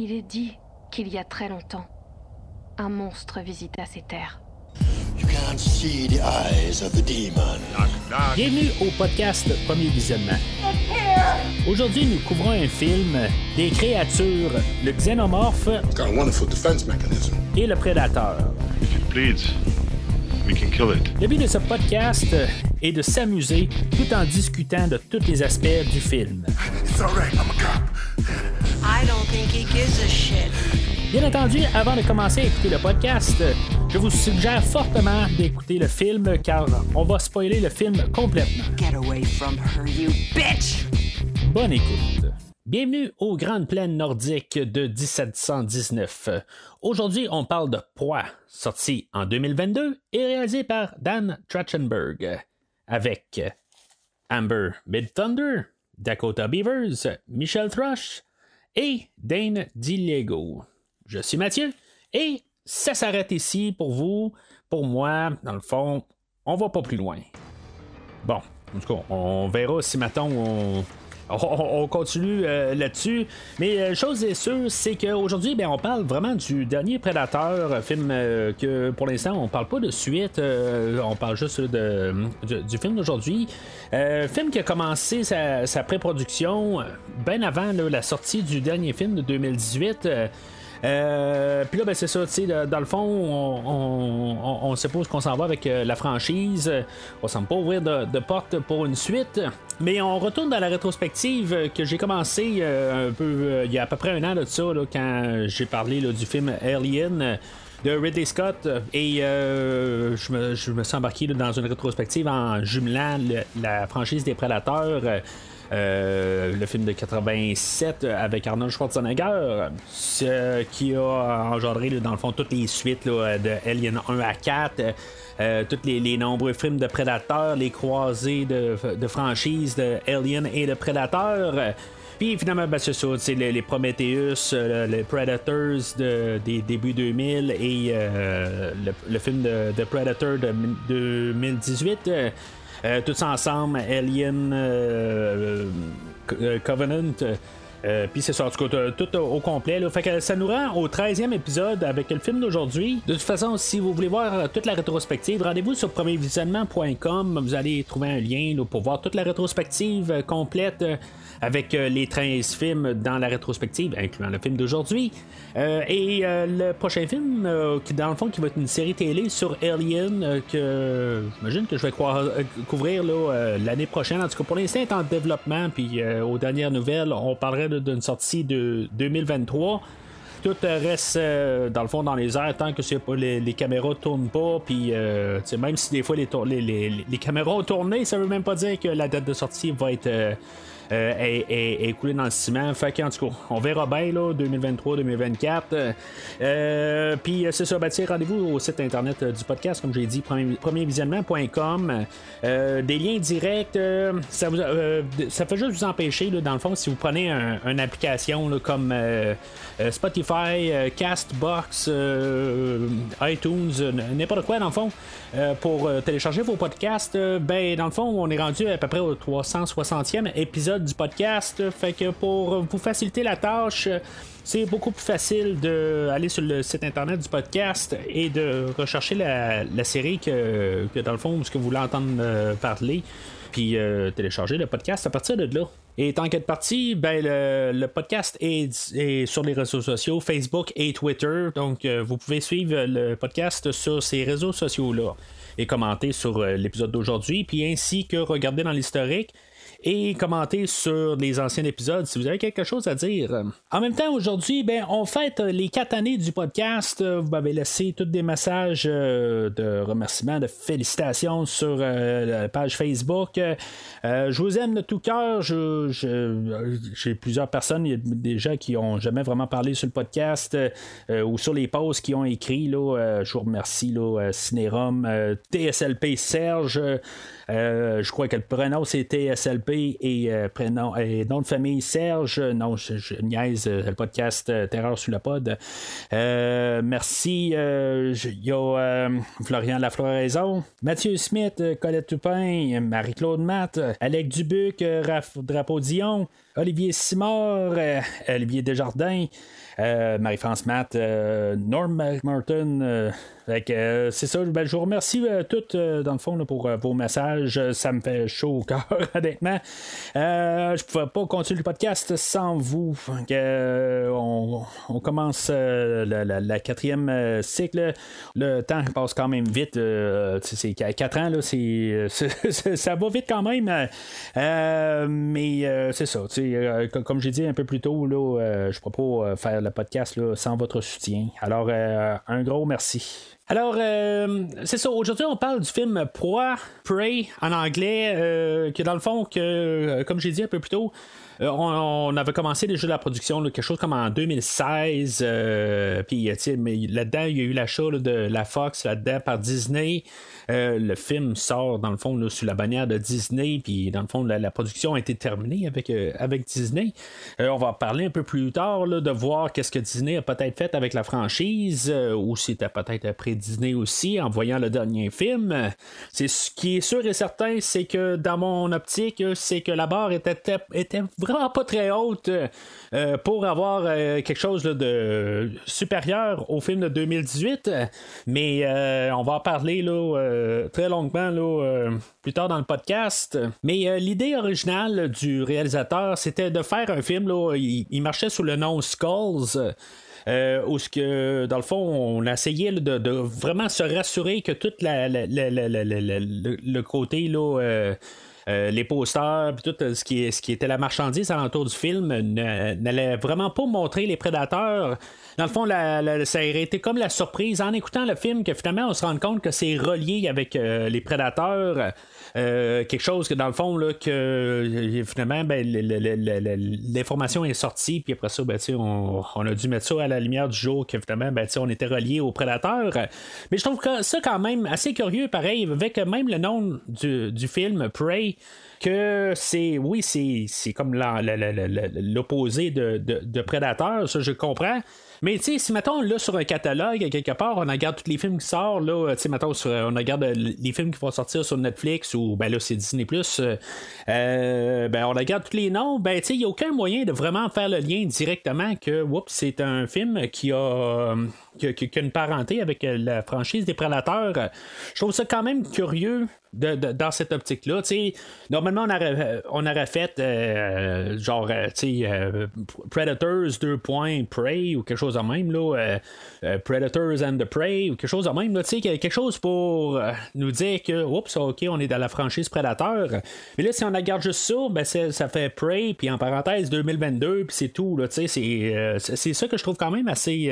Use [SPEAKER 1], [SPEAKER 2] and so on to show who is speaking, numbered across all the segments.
[SPEAKER 1] Il est dit qu'il y a très longtemps, un monstre visita ces terres.
[SPEAKER 2] Bienvenue au podcast Premier Visionnement. Aujourd'hui, nous couvrons un film des créatures, le xénomorphe et le prédateur. Le but de ce podcast est de s'amuser tout en discutant de tous les aspects du film. Bien entendu, avant de commencer à écouter le podcast, je vous suggère fortement d'écouter le film car on va spoiler le film complètement. Bonne écoute. Bienvenue aux Grandes Plaines nordiques de 1719. Aujourd'hui, on parle de Poids, sorti en 2022 et réalisé par Dan Trachtenberg, avec Amber Mid-Thunder, Dakota Beavers, Michelle Thrush et Dane DiLego. Je suis Mathieu et ça s'arrête ici pour vous. Pour moi, dans le fond, on va pas plus loin. Bon, en tout cas, on verra si maintenant on, on, continue euh, là-dessus. Mais euh, chose est sûre, c'est qu'aujourd'hui, ben, on parle vraiment du dernier Prédateur, film euh, que pour l'instant, on parle pas de suite. on parle juste de, du film d'aujourd'hui. film qui a commencé sa, pré-production bien avant la sortie du dernier film de 2018. Euh, puis là, ben, c'est ça, tu sais, dans le fond, on, suppose qu'on s'en va avec euh, la franchise. On semble pas ouvrir de, porte pour une suite. Mais on retourne dans la rétrospective que j'ai commencé euh, un peu il y a à peu près un an de ça, quand j'ai parlé du film Alien de Ridley Scott et je, me, suis embarqué dans une rétrospective en jumelant la franchise des Prédateurs. Euh, le film de 87 avec Arnold Schwarzenegger, ce qui a engendré dans le fond toutes les suites de Alien 1 à 4. Euh, tous les, nombreux films de Predator, les croisés de, de franchises de Alien et de Predator. Puis finalement, ben, c'est ça, les, les Prometheus, euh, les Predators de, des débuts 2000 et le, film de, de Predator de 2018. Euh, tous ensemble, Alien, euh, euh, Covenant. Puis c'est ça, en tout cas, tout au complet. Fait que ça nous rend au 13e épisode avec le film d'aujourd'hui. De toute façon, si vous voulez voir toute la rétrospective, rendez-vous sur premiervisionnement.com. Vous allez trouver un lien pour voir toute la rétrospective complète avec euh, les 13 films dans la rétrospective, incluant le film d'aujourd'hui. Euh, et euh, le prochain film, qui dans le fond, qui va être une série télé sur Alien, que j'imagine que je vais couvrir l'année prochaine. En tout cas, pour l'instant, est en développement. Puis aux dernières nouvelles, on parlerait d'une sortie de 2023 tout reste dans le fond dans les airs tant que les, les caméras tournent pas puis même si des fois les, caméras ont tourné ça veut même pas dire que la date de sortie va être est, coulé dans le ciment. Fait tout cas, on verra bien, là, 2023-2024. Euh, puis euh, c'est ça, ben, rendez-vous au site internet du podcast, comme j'ai dit, premiervisionnement.com. des liens directs, ça, vous, ça fait juste vous empêcher, là, dans le fond, si vous prenez une application comme Spotify, Castbox, iTunes, n'importe quoi, dans le fond, pour télécharger vos podcasts, ben, dans le fond, on est rendu à peu près au 360e épisode du podcast. Fait que pour vous faciliter la tâche, c'est beaucoup plus facile d'aller sur le site internet du podcast et de rechercher la, série que, dans le fond, ce que vous voulez entendre euh, parler, puis euh, télécharger le podcast à partir de là. Et tant qu'être parti, ben le, podcast est, sur les réseaux sociaux, Facebook et Twitter. Donc euh, vous pouvez suivre le podcast sur ces réseaux sociaux-là et commenter sur l'épisode d'aujourd'hui, puis ainsi que regarder dans l'historique et commenter sur les anciens épisodes si vous avez quelque chose à dire. En même temps, aujourd'hui, ben, on fête les quatre années du podcast. Vous m'avez laissé tous des messages euh, de remerciements, de félicitations sur euh, la page Facebook. Euh, je vous aime de tout cœur. J'ai plusieurs personnes, il y a des gens qui ont jamais vraiment parlé sur le podcast ou sur les posts qui ont écrit. Là, je vous remercie, là, Cinérum, TSLP Serge. Je crois que le prénom c'est TSLP et euh, prénom et nom de famille Serge. Non, je, niaise euh, le podcast euh, Terreur sur le pod. merci. Il Florian Lafloraison, Mathieu Smith, Colette Tupin, Marie-Claude Matt, Alec Dubuc, Raph Drapeau-Dion. Olivier Simard, Olivier Desjardins, Marie-France Matt, Norm McMartin, euh, c'est ça. Ben, je vous remercie euh, toutes, euh, dans le fond, pour vos messages. Ça me fait chaud au cœur, honnêtement. je ne pouvais pas continuer le podcast sans vous. On, commence la, quatrième cycle. Le temps passe quand même vite. c'est quatre ans, là, ça va vite quand même. mais c'est ça. comme j'ai dit un peu plus tôt, là, je ne peux pas faire le podcast sans votre soutien. Alors, un gros merci. Alors, euh, c'est ça. Aujourd'hui, on parle du film Proie, Prey en anglais, euh, que dans le fond, que, euh, comme j'ai dit un peu plus tôt, on, avait commencé déjà la production, quelque chose comme en 2016. puis, là-dedans, il y a eu l'achat de la Fox là-dedans par Disney. Euh, le film sort dans le fond sous la bannière de Disney, puis dans le fond la, production a été terminée avec, euh, avec Disney. Euh, on va parler un peu plus tard de voir qu'est-ce que Disney a peut-être fait avec la franchise, ou c'était peut-être après Disney aussi en voyant le dernier film. C'est ce qui est sûr et certain, c'est que dans mon optique, c'est que la barre était, était vraiment pas très haute pour avoir quelque chose de supérieur au film de 2018. Mais on va en parler là, euh, très longuement là, euh, plus tard dans le podcast. Mais euh, l'idée originale du réalisateur, c'était de faire un film. Là, il, marchait sous le nom Skulls. où ce que, dans le fond, on a essayé de, vraiment se rassurer que tout le côté là, les posters, puis tout ce qui, ce qui était la marchandise alentour du film n'allait vraiment pas montrer les prédateurs dans le fond, ça aurait été comme la surprise en écoutant le film que finalement on se rend compte que c'est relié avec euh, les prédateurs. Euh, quelque chose que dans le fond, là, que euh, finalement, ben, l'information est sortie, puis après ça, ben, on, a dû mettre ça à la lumière du jour, que finalement, ben, on était relié aux prédateurs. Mais je trouve ça quand même assez curieux, pareil, avec même le nom du film, Prey que c'est, oui, c'est, comme l'opposé de, de, Prédateur, ça je comprends. Mais tu sais, si mettons là sur un catalogue, quelque part, on regarde tous les films qui sortent, là, tu sais, mettons, on regarde les films qui vont sortir sur Netflix ou ben là c'est Disney euh, euh, ben on regarde tous les noms, ben tu sais, il n'y a aucun moyen de vraiment faire le lien directement que c'est un film qui a qui, a une parenté avec la franchise des prédateurs. Je trouve ça quand même curieux dans cette optique-là. Normalement, on aurait, on aurait fait euh, genre euh, Predators 2. Prey ou quelque chose de même. Là, euh, Predators and the Prey ou quelque chose de même. Là, quelque chose pour nous dire que, oups, ok, on est dans la franchise Predator. Mais là, si on regarde juste ça, ben, ça fait Prey, puis en parenthèse 2022, puis c'est tout. C'est, ça que je trouve quand même assez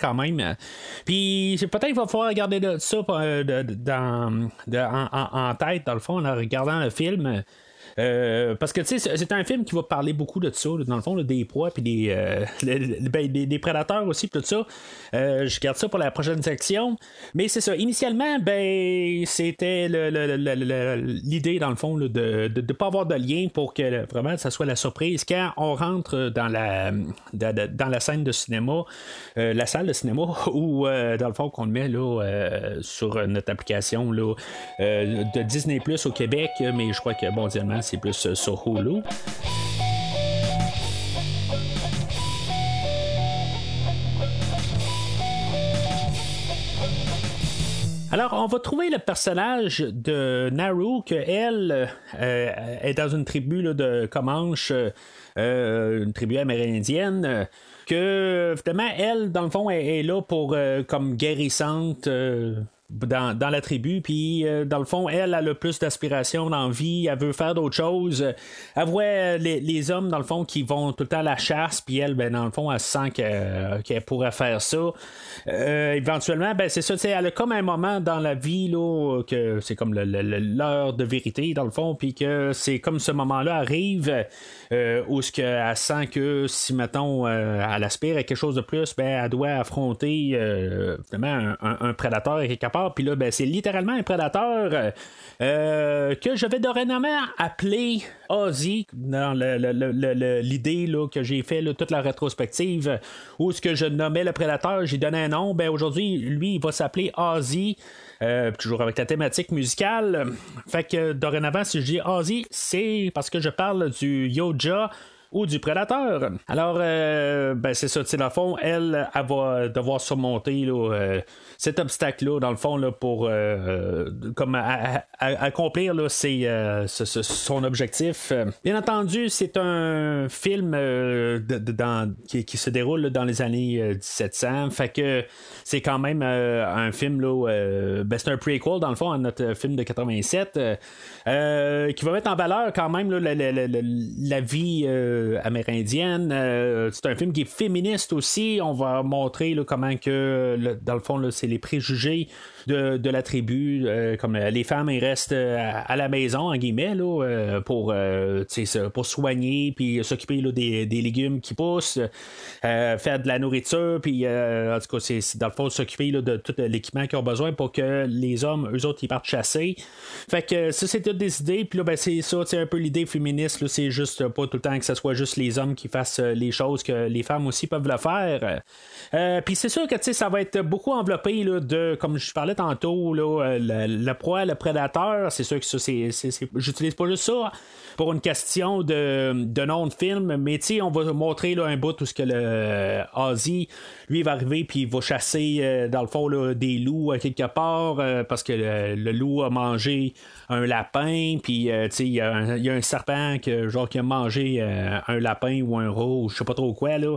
[SPEAKER 2] quand même. Puis peut-être qu'il va falloir regarder ça dans, en, tête, dans le fond, en regardant le film. Euh, parce que tu sais, c'est un film qui va parler beaucoup de ça, dans le fond, des proies puis des, euh, ben, des, prédateurs aussi, tout ça. Euh, je garde ça pour la prochaine section. Mais c'est ça. Initialement, ben, c'était l'idée, dans le fond, de ne pas avoir de lien pour que vraiment ça soit la surprise quand on rentre dans la, dans la scène de cinéma, la salle de cinéma, ou dans le fond qu'on le met là, sur notre application là, de Disney Plus au Québec, mais je crois que mondialement, c'est plus euh, sur Hulu. Alors, on va trouver le personnage de Naru, que elle euh, est dans une tribu de Comanche, euh, une tribu amérindienne. que finalement, elle, dans le fond, est, là pour comme guérissante dans, la tribu, puis euh, dans le fond, elle, a le plus d'aspiration dans la vie, elle veut faire d'autres choses. Elle voit les, hommes, dans le fond, qui vont tout le temps à la chasse, puis elle, ben, dans le fond, elle sent qu'elle pourrait faire ça. Euh, éventuellement, ben, c'est ça, elle a comme un moment dans la vie, là, que c'est comme l'heure de vérité, dans le fond, puis que c'est comme ce moment-là arrive, euh, où ce qu'elle sent que si, mettons, elle aspire à quelque chose de plus, ben, elle doit affronter, un, un, prédateur quelque part puis là, ben, c'est littéralement un prédateur que je vais dorénavant appeler Ozzy dans l'idée que j'ai fait toute la rétrospective où ce que je nommais le prédateur, j'ai donné un nom. Ben aujourd'hui, lui, il va s'appeler Ozzy. Euh, toujours avec la thématique musicale. Fait que dorénavant, si je dis Ozzy, c'est parce que je parle du Yoja ou du prédateur. Alors, euh, ben c'est ça, tu sais, dans le fond, elle, elle va devoir surmonter là, euh, cet obstacle-là, dans le fond, là, pour euh, comme accomplir là, son objectif. Bien entendu, c'est un film dans, qui, se déroule dans les années 1700. Fait que c'est quand même un film, là, ben, c'est un prequel, dans le fond, à notre film de 87, qui va mettre en valeur quand même la, la, vie amérindienne. c'est un film qui est féministe aussi. On va montrer comment que, dans le fond, c'est les préjugés de, la tribu. Euh, comme euh, les femmes, elles restent euh, à, la maison, en guillemets, pour, pour soigner, puis s'occuper des, légumes qui poussent, faire de la nourriture, puis en tout cas, c'est dans le fond s'occuper de tout l'équipement qu'ils ont besoin pour que les hommes, eux autres, ils partent chasser. Fait que ça, c'est toutes des idées, puis là, ben, c'est ça, c'est un peu l'idée féministe, c'est juste pas tout le temps que ce soit juste les hommes qui fassent les choses, que les femmes aussi peuvent le faire. puis c'est sûr que ça va être beaucoup enveloppé de, comme je parlais tantôt, là, euh, le, proie, le prédateur, c'est sûr que ça, c'est, j'utilise pas juste ça pour une question de, de nom de film, mais on va montrer là, un bout où ce que le euh, Ozzy, lui, va arriver puis il va chasser, euh, dans le fond, des loups quelque part, parce que le, loup a mangé un lapin, puis il y, a un serpent que, genre, qui a mangé un lapin ou un rat, je sais pas trop quoi, là.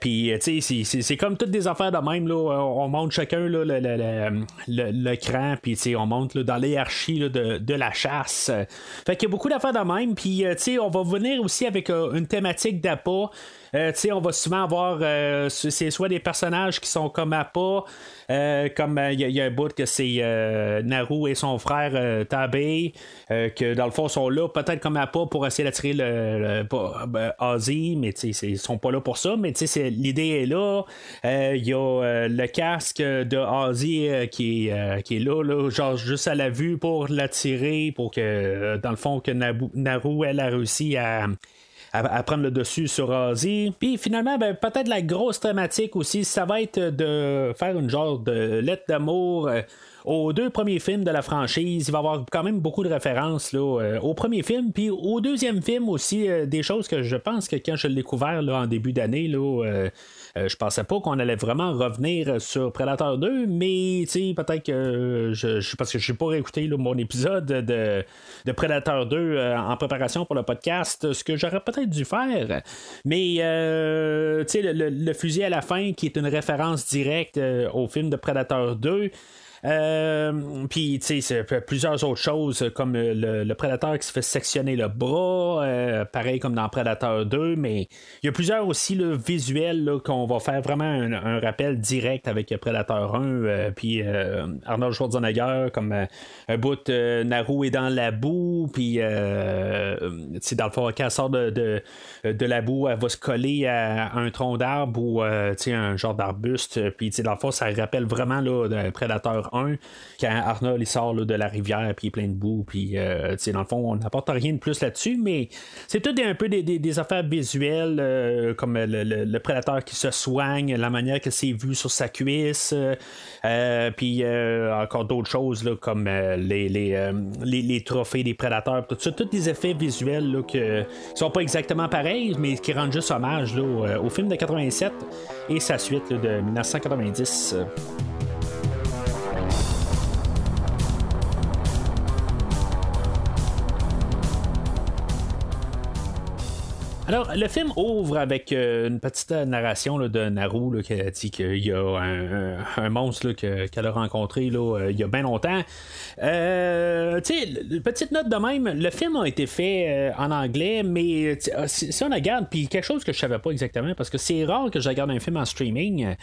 [SPEAKER 2] puis, c'est, comme toutes des affaires de même, là. On monte chacun là, le, le, le, cran, puis on monte dans l'hierarchie de, de, la chasse. Fait qu'il y a beaucoup d'affaires de même, puis euh, on va venir aussi avec euh, une thématique d'appât. Euh, on va souvent avoir euh, c'est soit des personnages qui sont comme Appa, euh, comme il y, a un bout que c'est Naru et son frère Tabé, que dans le fond sont là peut-être comme Appa pour essayer d'attirer le, ben, Ozzy, mais ils sont pas là pour ça, mais l'idée est là. Il y a le casque de Ozzy qui, qui est là, là, genre juste à la vue pour l'attirer, pour que dans le fond que Naru elle a réussi à à, prendre le dessus sur Ozzy. Puis finalement, ben, peut-être la grosse thématique aussi, ça va être de faire une genre de lettre d'amour. Euh, aux deux premiers films de la franchise, il va y avoir quand même beaucoup de références là, euh, au premier film, puis au deuxième film aussi, euh, des choses que je pense que quand je l'ai découvert là, en début d'année, là, euh, je pensais pas qu'on allait vraiment revenir sur Predator 2, mais peut-être que je, parce que je n'ai pas réécouté mon épisode de, de Predator 2 euh, en préparation pour le podcast, ce que j'aurais peut-être dû faire. Mais euh, le, le, fusil à la fin, qui est une référence directe au film de Predator 2, euh, puis, tu sais, plusieurs autres choses, comme le, prédateur qui se fait sectionner le bras, euh, pareil comme dans Predator 2, mais il y a plusieurs aussi le visuels qu'on va faire vraiment un, rappel direct avec Predator 1, euh, puis Arnold Schwarzenegger, comme un bout Naru est dans la boue, puis, tu dans le fond, quand elle sort de, de, la boue, elle va se coller à, un tronc d'arbre ou, tu un genre d'arbuste, puis, dans le fond, ça rappelle vraiment là, Predator 1, quand Arnold sort de la rivière, puis il est plein de boue, puis euh, dans le fond, on n'apporte rien de plus là-dessus, mais c'est tout un peu des, affaires visuelles, euh, comme le, prédateur qui se soigne, la manière que c'est vu sur sa cuisse, euh, puis encore d'autres choses, là, comme les, les, trophées des prédateurs, tout ça, tous des effets visuels là, que, qui sont pas exactement pareils, mais qui rendent juste hommage là, au, film de 87 et sa suite de 1990. Alors, le film ouvre avec euh, une petite narration de Naru qui a dit qu'il y a un, monstre qu'elle a rencontré euh, il y a bien longtemps. Euh, petite note de même, le film a été fait en anglais, mais si, on regarde, puis quelque chose que je savais pas exactement, parce que c'est rare que je regarde un film en streaming.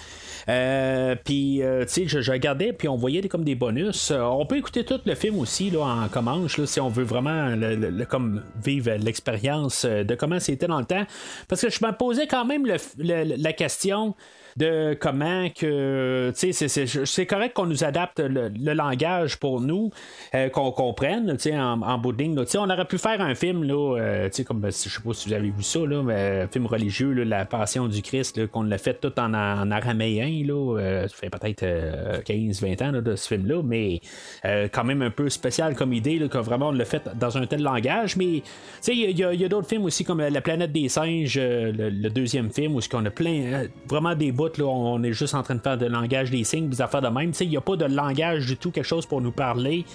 [SPEAKER 2] puis, sais, je, regardais, puis on voyait comme des bonus. on peut écouter tout le film aussi là, en comanche, si on veut vraiment comme vivre l'expérience de comment c'était dans le temps. Parce que je me posais quand même la question de comment que c'est correct qu'on nous adapte le, langage pour nous, euh, qu'on comprenne en, en bout de ligne. on aurait pu faire un film, là, euh, comme je sais pas si vous avez vu ça, là, mais un film religieux, La Passion du Christ, qu'on l'a fait tout en, en araméen. Là, euh, ça fait peut-être 15-20 ans de ce film-là, mais quand même un peu spécial comme idée, que vraiment on l'a fait dans un tel langage. Mais il y a, d'autres films aussi comme La planète des singes, le, deuxième film, où on a plein, vraiment des bouts on est juste en train de faire de langage des signes, des affaires de même. Il n'y a pas de langage du tout, quelque chose pour nous parler.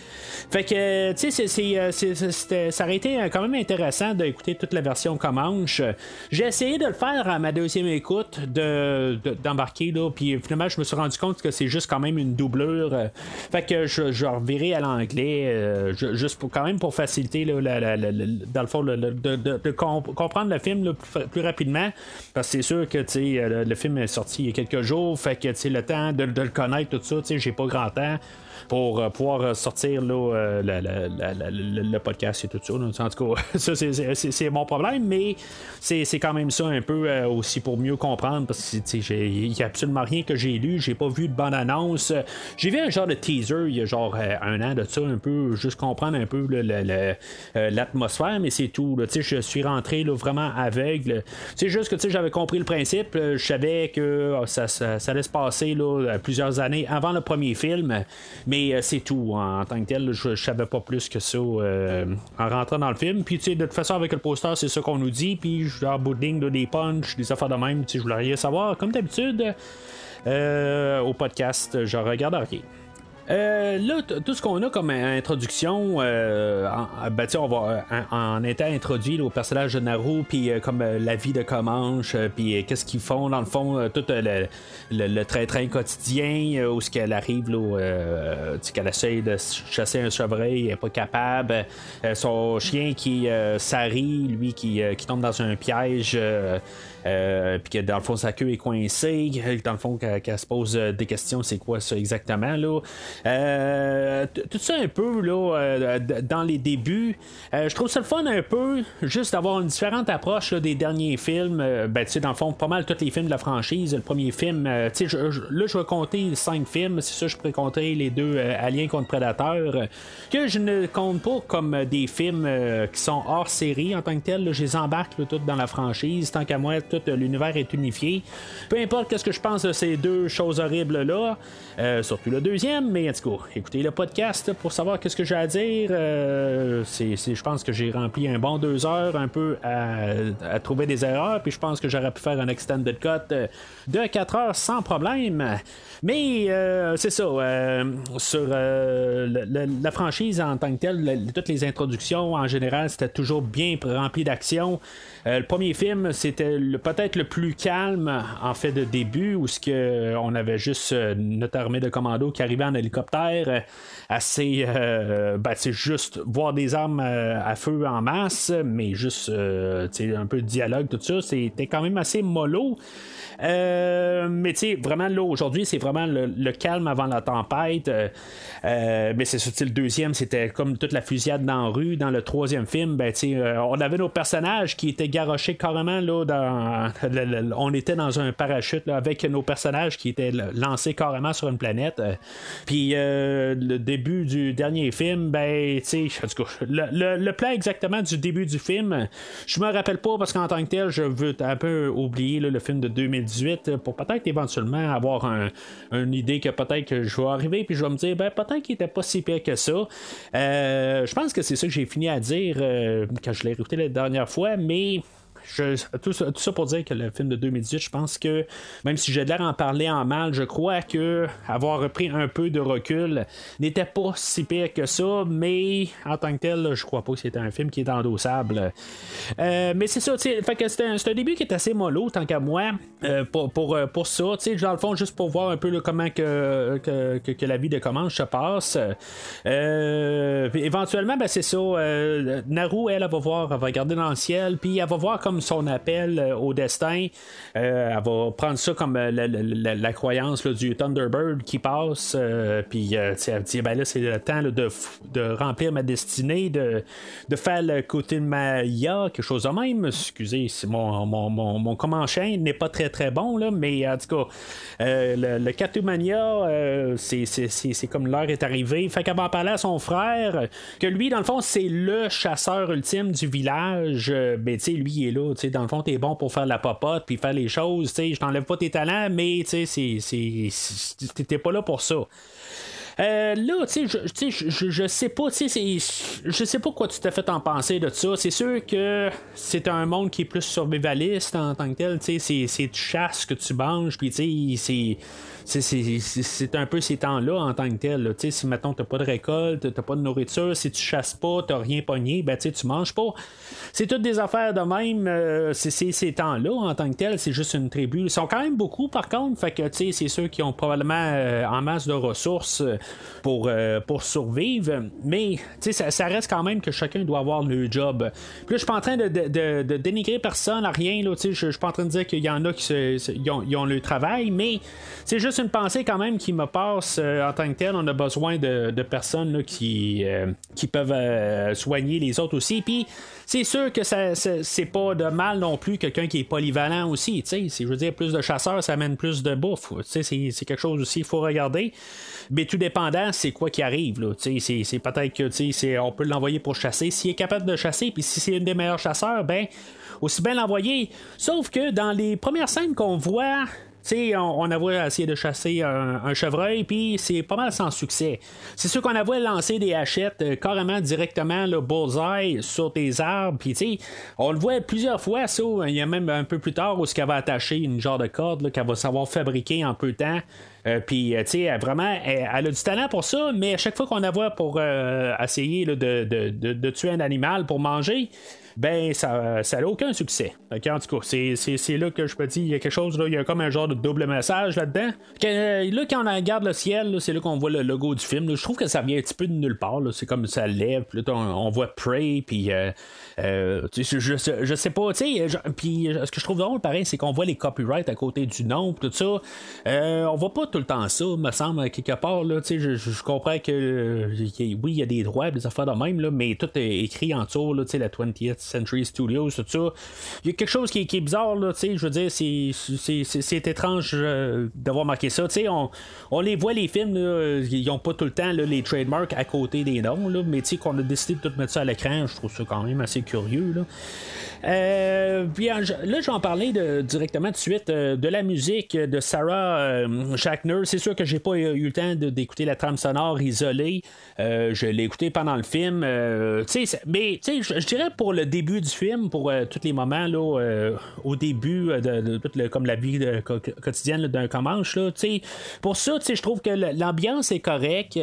[SPEAKER 2] Fait que, tu sais, euh, ça aurait été quand même intéressant d'écouter toute la version Comanche. J'ai essayé de le faire à ma deuxième écoute, d'embarquer, de, puis finalement, je me suis rendu compte que c'est juste quand même une doublure. Fait que je, je à l'anglais, euh, juste pour, quand même pour faciliter, dans le fond, de, comprendre le film plus, rapidement. Parce que c'est sûr que, tu sais, euh, le film est sorti il y a quelques jours. Fait que le temps de, de, le connaître, tout ça, j'ai pas grand temps pour euh, pouvoir euh, sortir euh, le podcast et tout ça. En tout cas, ça, c'est mon problème, mais c'est quand même ça un peu aussi pour mieux comprendre parce qu'il n'y a absolument rien que j'ai lu. J'ai pas vu de bonne annonce. J'ai vu un genre de teaser il y a genre un an de ça, un peu, juste comprendre un peu l'atmosphère, mais c'est tout. je suis rentré vraiment aveugle. C'est juste que j'avais compris le principe. Je savais que ça, ça, allait se passer plusieurs années avant le premier film. Mais euh, c'est tout. En, tant que tel, je, savais pas plus que ça euh, en rentrant dans le film. Puis, tu sais, de toute façon, avec le poster, c'est ça qu'on nous dit. Puis, je en bout de des punchs, des affaires de même. Tu je voulais rien savoir. Comme d'habitude, euh, au podcast, je regarde rien. Euh, là, tout ce qu'on a comme introduction, euh, en, ben, on va en, étant introduit au personnage de Naru, puis euh, comme la vie de Comanche, puis qu'est-ce qu'ils font dans le fond, tout le, le, train-train quotidien, où ce qu'elle arrive, là, qu'elle essaie de chasser un chevreuil, elle n'est pas capable, son chien qui s'arrive, lui qui, qui, tombe dans un piège. Euh, puis que dans le fond sa queue est coincée, dans le fond qu'elle se pose euh, des questions, c'est quoi ça exactement là. Euh, tout ça un peu là dans les débuts, je trouve ça le fun un peu juste d'avoir une différente approche des derniers films. ben tu sais dans le fond pas mal tous les films de la franchise. Le premier film, tu sais là je vais compter cinq films, c'est ça je pourrais compter les deux Aliens contre Predator que je ne compte pas comme des films qui sont hors série en tant que tel. je les embarque tout dans la franchise tant qu'à moi l'univers est unifié. Peu importe ce que je pense de ces deux choses horribles-là, euh, surtout le deuxième, mais en tout cas, écoutez le podcast pour savoir qu'est-ce que j'ai à dire. Euh, je pense que j'ai rempli un bon deux heures un peu à, trouver des erreurs, puis je pense que j'aurais pu faire un extended cut de 4 heures sans problème. Mais euh, c'est ça, sur la franchise en tant que telle, toutes les introductions en général, c'était toujours bien rempli d'action. Le premier film, c'était peut-être le plus calme en fait de début où ce que on avait juste notre armée de commando qui arrivait en hélicoptère assez euh, ben, juste voir des armes euh, à feu en masse mais juste euh, un peu de dialogue tout ça. C'était quand même assez mollo euh, mais tu sais, vraiment là, aujourd'hui, c'est vraiment le, calme avant la tempête. Euh, euh, mais c'est le deuxième, c'était comme toute la fusillade dans la rue. Dans le troisième film, ben, tu on avait nos personnages qui étaient garochés carrément là, dans. on était dans un parachute avec nos personnages qui étaient lancés carrément sur une planète. Puis le début du dernier film, ben, tu sais, le, plan exactement du début du film, je me rappelle pas parce qu'en tant que tel, je veux un peu oublier le film de 2000 pour peut-être éventuellement avoir une idée que peut-être que je vais arriver puis je vais me dire ben peut-être qu'il était pas si pire que ça. Euh, je pense que c'est ça que j'ai fini à dire euh, quand je l'ai écouté la dernière fois, mais tout, ça, pour dire que le film de 2018, je pense que même si j'ai l'air en parler en mal, je crois que avoir repris un peu de recul n'était pas si pire que ça, mais en tant que tel, je crois pas que c'était un film qui est endossable. Euh, mais c'est ça, fait que c'est un, début qui est assez mollo, tant qu'à moi, euh, pour, pour, euh, pour, ça, dans le fond, juste pour voir un peu comment que, que, la vie de Comanche se passe. éventuellement, ben, c'est ça, Naru, elle, elle, va voir, elle va regarder dans le ciel, puis elle va voir comme comme son appel au destin. elle va prendre ça comme la, croyance du Thunderbird qui passe. puis elle dit ben là, c'est le temps de, de, remplir ma destinée, de, de faire le côté de Maya, quelque chose de même. Excusez, mon, mon, mon, mon n'est pas très très bon, là, mais en tout cas, le, le Catumania, c'est comme l'heure est arrivée. Fait qu'elle va en parler à son frère, que lui, dans le fond, c'est le chasseur ultime du village. ben, tu sais, lui, il est là. Dans le fond, t'es bon pour faire la popote puis faire les choses. Je t'enlève pas tes talents, mais t'étais pas là pour ça. Euh, là, tu sais, je, je, sais pas, tu sais, je sais pas quoi tu t'es fait en penser de ça. C'est sûr que c'est un monde qui est plus survivaliste en tant que tel, tu sais, c'est tu chasses que tu manges, puis tu c'est c'est un peu ces temps-là en tant que tel. Si, mettons, t'as pas de récolte, t'as pas de nourriture, si tu chasses pas, t'as rien pogné, ben, tu manges pas. C'est toutes des affaires de même. Euh, c'est ces temps-là en tant que tel, c'est juste une tribu. Ils sont quand même beaucoup, par contre. Fait que, c'est ceux qui ont probablement euh, en masse de ressources euh, pour, pour survivre. Mais, ça, ça reste quand même que chacun doit avoir le job. Puis là, je suis pas en train de, de, dénigrer personne à rien. Je suis pas en train de dire qu'il y en a qui ont, ont le travail, mais c'est juste une pensée quand même qui me passe euh, en tant que tel. On a besoin de, personnes qui, euh, qui peuvent euh, soigner les autres aussi. Puis c'est sûr que c'est pas de mal non plus quelqu'un qui est polyvalent aussi. Si je veux dire, plus de chasseurs, ça amène plus de bouffe. C'est, c'est quelque chose aussi, il faut regarder. Mais tout dépendant, c'est quoi qui arrive. C'est, c'est peut-être que on peut l'envoyer pour chasser. S'il est capable de chasser, puis si c'est une des meilleurs chasseurs, ben aussi bien l'envoyer. Sauf que dans les premières scènes qu'on voit, sais, on, on a essayer de chasser un, chevreuil, puis c'est pas mal sans succès. C'est sûr qu'on a vu lancer des hachettes euh, carrément directement le bullseye sur des arbres, puis tu on le voit plusieurs fois, ça. Il y a même un peu plus tard où ce qu'elle va attacher une genre de corde qu'elle va savoir fabriquer en peu de temps. Euh, puis, euh, tu sais, vraiment, elle, a du talent pour ça, mais à chaque fois qu'on la voit pour essayer de, de, de, tuer un animal pour manger, ben ça n'a aucun succès. en tout cas, c'est là que je peux dire, il y a quelque chose, là, il y a comme un genre de double message là-dedans. Euh, là, quand on regarde le ciel, c'est là qu'on voit le logo du film. je trouve que ça vient un petit peu de nulle part. C'est comme ça lève, puis là, on, voit Prey, puis euh, euh, je, je, sais pas, tu sais, puis ce que je trouve drôle, pareil, c'est qu'on voit les copyrights à côté du nom, tout ça. on voit pas tout le temps ça, me semble, quelque part, là, sais, je, comprends que, oui, il y a des droits, des affaires de même, là, mais tout est écrit en dessous, la 20th Century Studios, tout ça. Il y a quelque chose qui, est bizarre, là, je veux dire, c'est étrange euh, d'avoir marqué ça. On, on les voit, les films, ils n'ont pas tout le temps les trademarks à côté des noms, là, mais qu'on a décidé de tout mettre ça à l'écran, je trouve ça quand même assez curieux. Là. Euh, là, je vais en parler de, directement de suite euh, de la musique de Sarah euh, Shackner. C'est sûr que j'ai pas eu le temps d'écouter la trame sonore isolée. je l'ai écouté pendant le film. mais je dirais pour le début du film, pour tous les moments là, au début de, comme la vie quotidienne d'un Comanche, là, pour ça, je trouve que l'ambiance est correcte.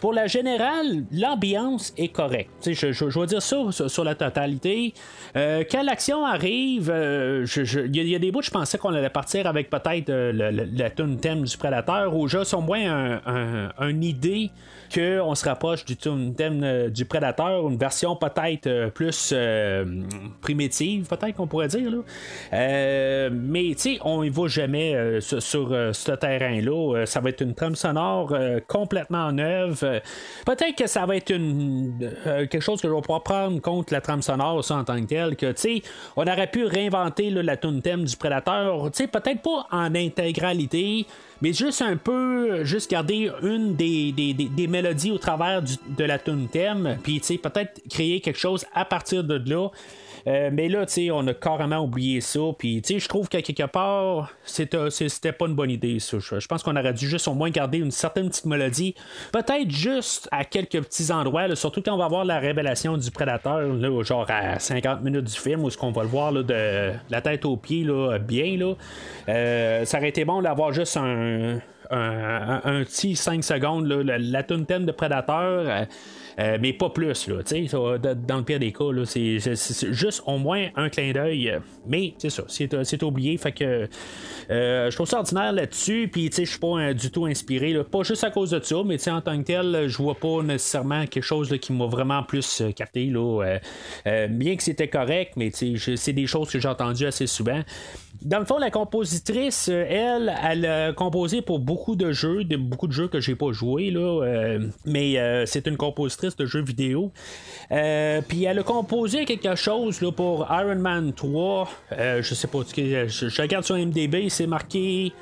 [SPEAKER 2] Pour la générale, l'ambiance est correcte. Je, je, je, vais dire ça sur, la totalité. quand l'action arrive, euh, il y, a des bouts, je pensais qu'on allait partir avec peut-être euh, la tune thème du prédateur, ou juste au moins un, une idée qu'on se rapproche du thème euh, du prédateur, une version peut-être plus primitive, peut-être qu'on pourrait dire. mais tu sais, on y va jamais sur, ce terrain-là. ça va être une trame sonore complètement neuve. peut-être que ça va être quelque chose que je vais pouvoir prendre contre la trame sonore ça, en tant que tel, que tu sais, on aurait pu réinventer la tune thème du prédateur, peut-être pas en intégralité, mais juste un peu, juste garder une des, des, mélodies au travers de la tune thème, puis peut-être créer quelque chose à partir de là. Euh, mais là, on a carrément oublié ça. Puis, je trouve qu'à quelque part, c'était, pas une bonne idée, ça. Je pense qu'on aurait dû juste au moins garder une certaine petite mélodie. Peut-être juste à quelques petits endroits, surtout quand on va voir la révélation du prédateur, là, genre à 50 minutes du film, où ce qu'on va le voir là, de la tête aux pieds, là, bien. Là. Euh, ça aurait été bon d'avoir juste un petit 5 secondes, la, la tune de Predator. Euh, mais pas plus, là, dans le pire des cas, c'est, juste au moins un clin d'œil. Mais c'est ça, c'est, oublié. Fait que euh, je trouve ça ordinaire là-dessus. Puis je suis pas du tout inspiré. pas juste à cause de ça, mais en tant que tel, je vois pas nécessairement quelque chose qui m'a vraiment plus euh, capté. Là, bien que c'était correct, mais c'est des choses que j'ai entendues assez souvent. Dans le fond, la compositrice, elle, elle a composé pour beaucoup de jeux, de, beaucoup de jeux que j'ai pas joué, là, mais c'est une compositrice de jeux vidéo. Euh, puis elle a composé quelque chose pour Iron Man 3. Euh, je sais pas, je, je regarde sur MDB, c'est marqué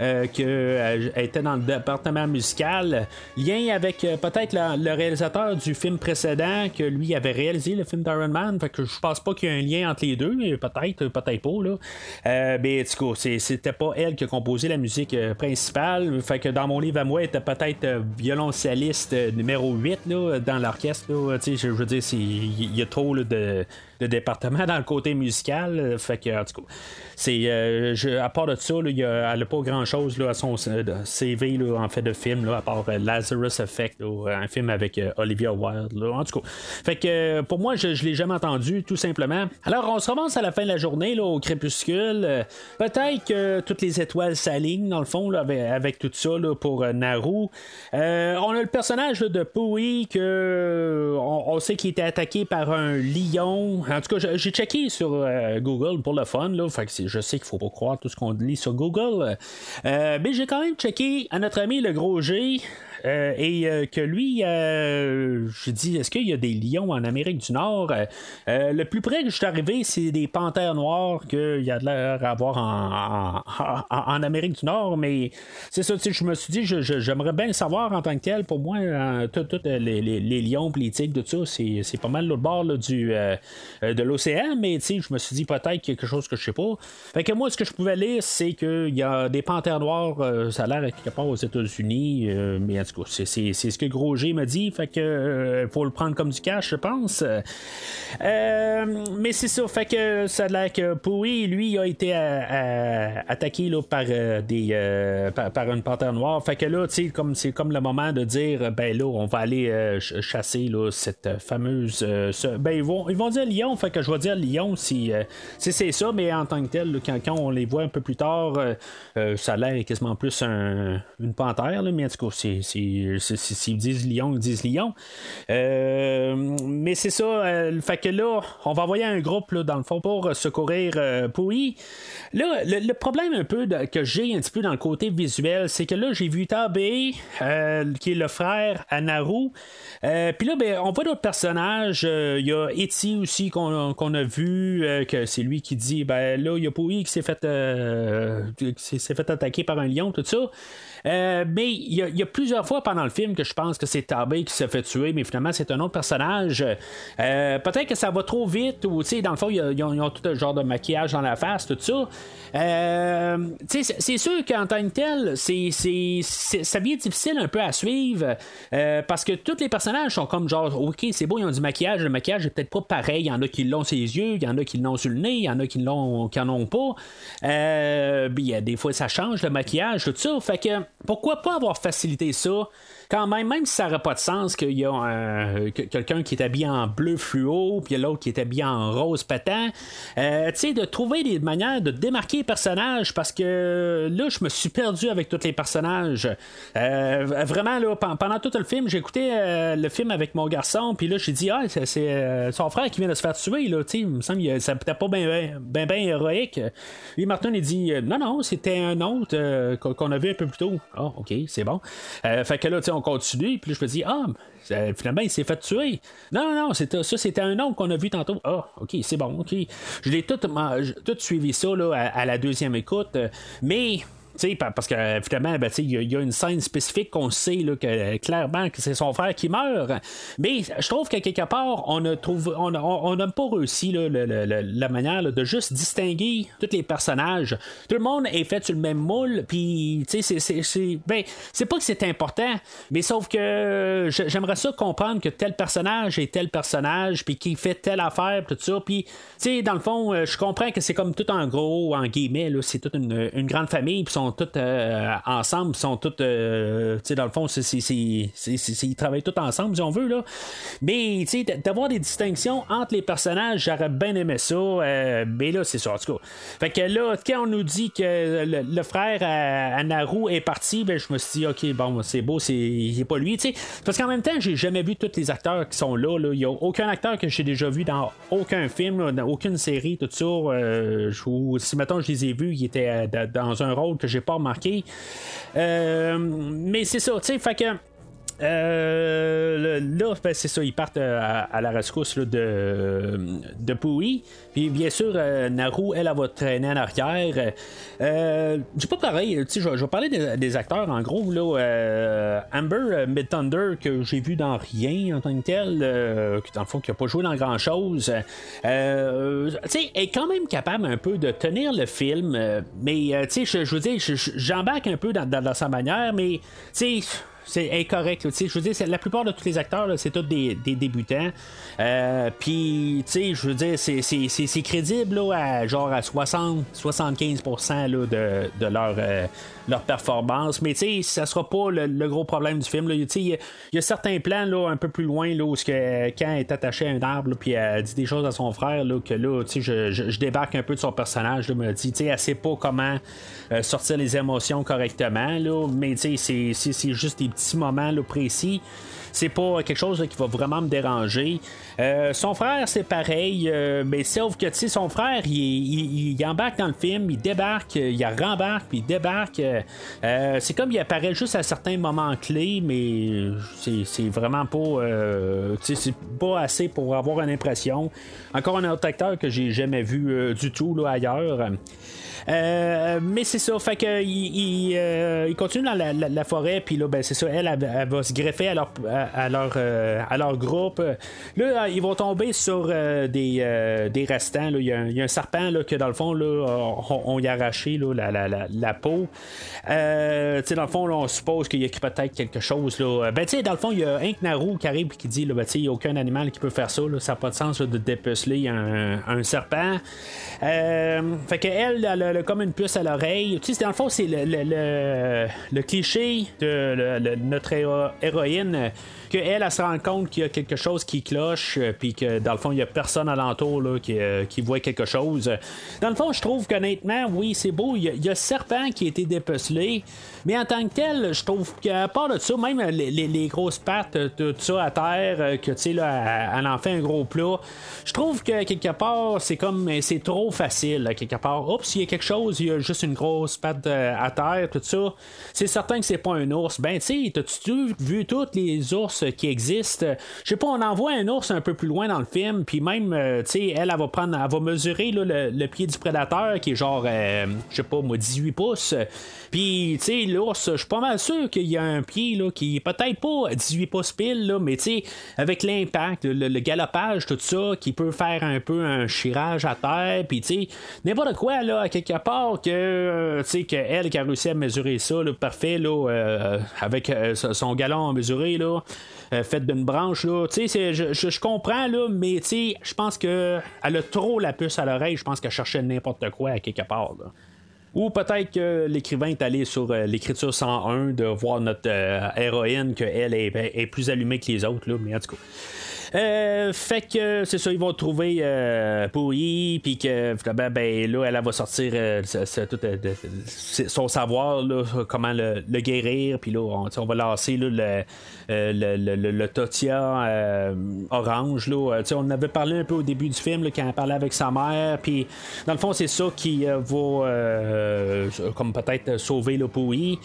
[SPEAKER 2] euh, qu'elle euh, était dans le département musical. Lien avec euh, peut-être le réalisateur du film précédent, que lui avait réalisé le film d'Iron Man. Fait que je pense pas qu'il y ait un lien entre les deux, peut-être, peut-être pas. Là. mais du coup, c'était pas elle qui a composé la musique principale. Fait que dans mon livre à moi, elle était peut-être violoncelliste numéro 8 là, dans l'orchestre. Je veux dire, il y a trop de de département dans le côté musical. Fait que, en tout cas, c'est, à part de ça, là, y a, elle n'a pas grand chose à son euh, CV là, en fait de film, là, à part Lazarus Effect, un film avec Olivia Wilde. en tout cas, fait que pour moi, je ne l'ai jamais entendu, tout simplement. Alors, on se remonte à la fin de la journée là, au crépuscule. Peut-être que toutes les étoiles s'alignent, dans le fond, là, avec, tout ça là, pour Naru. on a le personnage de Pui que on, sait qu'il était attaqué par un lion en tout cas, j'ai checké sur euh, Google pour le fun. Là, fait que je sais qu'il faut pas croire tout ce qu'on lit sur Google. Euh, mais j'ai quand même checké à notre ami le gros G. Euh, et euh, que lui, euh, je dis, est-ce qu'il y a des lions en Amérique du Nord? Le plus près que je suis arrivé, c'est des panthères noires qu'il y a de l'air d'avoir en, en, Amérique du Nord, mais c'est ça, je me suis dit, j'aimerais bien savoir en tant que tel. Pour moi, tous les, lions, les tigres, tout ça, c'est pas mal l'autre bord du, de l'océan, mais je me suis dit peut-être quelque chose que je sais pas. Fait que moi, ce que je pouvais lire, c'est qu'il y a des panthères noires, ça a l'air quelque part aux États-Unis, mais c'est, ce que Gros G m'a dit, fait que euh, faut le prendre comme du cash, je pense. Euh, mais c'est ça, fait que ça a l'air que Pouy, lui, a été euh, attaqué là, par, des, par, une panthère noire. Fait que là, c'est comme le moment de dire, ben là, on va aller chasser là, cette fameuse. ben, ils vont, ils vont dire lion, fait que je vais dire lion si, c'est ça, mais en tant que tel, quand, on les voit un peu plus tard, ça a l'air quasiment plus une panthère, mais en tout cas, c'est S'ils disent Lyon, ils disent Lyon. Euh, mais c'est ça. Euh, fait que là, on va envoyer un groupe là, dans le fond pour secourir euh, Pouy. Là, le, problème un peu que j'ai un petit peu dans le côté visuel, c'est que là, j'ai vu Tabé, qui est le frère à Naru. Puis là, ben, on voit d'autres personnages. Il y a Eti aussi qu'on a vu, que c'est lui qui dit ben là, il y a Pouy qui s'est fait, s'est fait attaquer par un lion, tout ça. Euh, mais il y, a plusieurs fois pendant le film que je pense que c'est Tabé qui se fait tuer, mais finalement c'est un autre personnage. Euh, peut-être que ça va trop vite, ou dans le fond, ils ont, tout un genre de maquillage dans la face, tout ça. Euh, c'est sûr qu'en tant que tel, c'est, ça devient difficile un peu à suivre parce que tous les personnages sont comme genre, ok, c'est beau, ils ont du maquillage, le maquillage est peut-être pas pareil. Il y en a qui l'ont ses yeux, il y en a qui l'ont sur le nez, il y en a qui l'ont, qui en ont pas. Euh, des fois, ça change le maquillage, tout ça. Fait que pourquoi pas avoir facilité ça? Quand même, même si ça n'aurait pas de sens qu'il y a quelqu'un qui est habillé en bleu fluo, puis l'autre qui est habillé en rose patent, euh, tu sais, de trouver des manières de démarquer les personnages, parce que là, je me suis perdu avec tous les personnages. Euh, vraiment, là, pendant tout le film, j'ai écouté euh, le film avec mon garçon, puis là, j'ai dit, ah, c'est son frère qui vient de se faire tuer, là, tu sais, il me semble que ça pas bien ben, ben héroïque. Lui, Martin, il dit, non, non, c'était un autre qu'on a vu un peu plus tôt. Ah, ok, c'est bon. fait que là, tu sais, on continue, puis je me dis, ah, finalement, il s'est fait tuer. Non, non, c'était, ça, c'était un nom qu'on a vu tantôt. Ah, ok, c'est bon, ok. Je l'ai tout, tout suivi ça là, à, la deuxième écoute, mais parce que finalement, ben, il y, a une scène spécifique qu'on sait là, que, clairement que c'est son frère qui meurt. Mais je trouve que quelque part, on a trouvé, on n'a pas réussi la manière de juste distinguer tous les personnages. Tout le monde est fait sur le même moule, puis c'est, ben, pas que c'est important, mais sauf que j'aimerais ça comprendre que tel personnage est tel personnage, puis qui fait telle affaire, tout ça. Puis, dans le fond, je comprends que c'est comme tout en gros, en guillemets, c'est toute une, grande famille, puis sont sont tous ensemble, sont tous, tu sais, dans le fond, c'est, ils travaillent tous ensemble, si on veut, là. Mais, tu sais, d'avoir des distinctions entre les personnages, j'aurais bien aimé ça, mais là, c'est ça, en tout cas. Fait que là, quand on nous dit que le, frère à, Naru est parti, ben, je me suis dit, ok, bon, c'est beau, c'est, pas lui, tu sais. Parce qu'en même temps, j'ai jamais vu tous les acteurs qui sont là, Il y a aucun acteur que j'ai déjà vu dans aucun film, dans aucune série, tout ça. Euh, si maintenant je les ai vus, ils étaient euh, dans un rôle que j'ai pas remarqué. Euh, mais c'est ça, tu sais, fait que euh, là, ben, c'est ça, ils partent euh, à, la rescousse de, de Puis bien sûr, euh, Naru, elle, elle, va traîner en arrière. Euh, pas pareil, je, je vais parler des, acteurs en gros. Là, Amber Mid-Thunder, que j'ai vu dans rien en tant que tel, fond, qui a pas joué dans grand chose. elle est quand même capable un peu de tenir le film, mais je, je veux dire, j'embarque un peu dans, dans sa manière, mais tu sais c'est incorrect. Je veux dire, la plupart de tous les acteurs, c'est tous des, débutants. Euh, puis, tu sais, je veux dire, c'est crédible à genre à 60-75% de, de leur, euh, leur performance. Mais tu sais, ça sera pas le, gros problème du film. Il y, a certains plans là, un peu plus loin là, où que, quand est attachée à un arbre, puis elle dit des choses à son frère, là, que là, tu sais, je, je, débarque un peu de son personnage, là, me dit, tu sais, elle sait pas comment euh, sortir les émotions correctement, mais sais, c'est juste des petits moments là, précis c'est pas quelque chose qui va vraiment me déranger. Euh, son frère, c'est pareil, euh, mais sauf que son frère, il, embarque dans le film, il débarque, il rembarque, puis il débarque. C'est comme il apparaît juste à certains moments clés, mais c'est vraiment pas, c'est pas assez pour avoir une impression. Encore un autre acteur que j'ai jamais vu du tout ailleurs. Euh, mais c'est ça, fait que il, euh, continue dans la, forêt, puis là, ben c'est ça, elle, elle, va se greffer à leur, à, leur, euh, à leur groupe. Là, ils vont tomber sur des, des restants. Il y, a un serpent là, que dans le fond, là, on, y a arraché là, la, la, peau. Euh, dans le fond, là, on suppose qu'il y a peut-être quelque chose. Là. Ben, dans le fond, il y a un Naru qui arrive qui dit ben, il n'y a aucun animal qui peut faire ça. Là, ça n'a pas de sens de dépeceler un, serpent. fait qu'elle, elle, elle, comme une puce à l'oreille. Tu sais, dans le fond, c'est le, le, le, cliché de notre héroïne qu'elle, elle se rend compte qu'il y a quelque chose qui cloche, euh, puis que dans le fond, il n'y a personne alentour là, qui, euh, qui, voit quelque chose. Dans le fond, je trouve qu'honnêtement, oui, c'est beau. Il y, a, Serpent qui a été dépecelé, mais en tant que tel, je trouve qu'à part de ça, même les, les, grosses pattes, euh, tout ça à terre, que tu sais, là, elle en fait un gros plat, je trouve que quelque part, c'est comme, c'est trop facile, quelque part. Oups, il y a quelque chose, il y a juste une grosse patte à terre, tout ça. C'est certain que c'est pas un ours. Ben, tu sais, t'as-tu vu tous les ours qui existe. Je sais pas, on envoie un ours un peu plus loin dans le film, puis même, euh, tu sais, elle, elle va prendre, elle va mesurer le, pied du prédateur qui est genre, euh, je sais pas, moi, 18 pouces. Puis, tu sais, l'ours, je suis pas mal sûr qu'il y a un pied là, qui est peut-être pas 18 pouces pile, là, mais tu sais, avec l'impact, le, galopage, tout ça, qui peut faire un peu un chirage à terre, puis tu sais, n'importe quoi, là, à quelque part, que, euh, tu sais, qu'elle qui a réussi à mesurer ça, là, parfait, là, avec son galon à mesurer, là, euh, faite d'une branche. Là. Je, je, je, comprends, là, mais je pense qu'elle a trop la puce à l'oreille. Je pense qu'elle cherchait n'importe quoi à quelque part. Ou peut-être que l'écrivain est allé sur euh, l'écriture 101 de voir notre euh, héroïne qu'elle est, est, plus allumée que les autres, là, mais en tout cas. Euh, fait que c'est ça, ils vont trouver euh, puis que ben, là, elle, va sortir euh, son savoir, là, comment le, guérir, puis là, on, va lancer là, le, euh, le, le, le, Totia orange. Là, on avait parlé un peu au début du film quand elle parlait avec sa mère, puis dans le fond, c'est ça qui va comme peut-être sauver le Pouilly.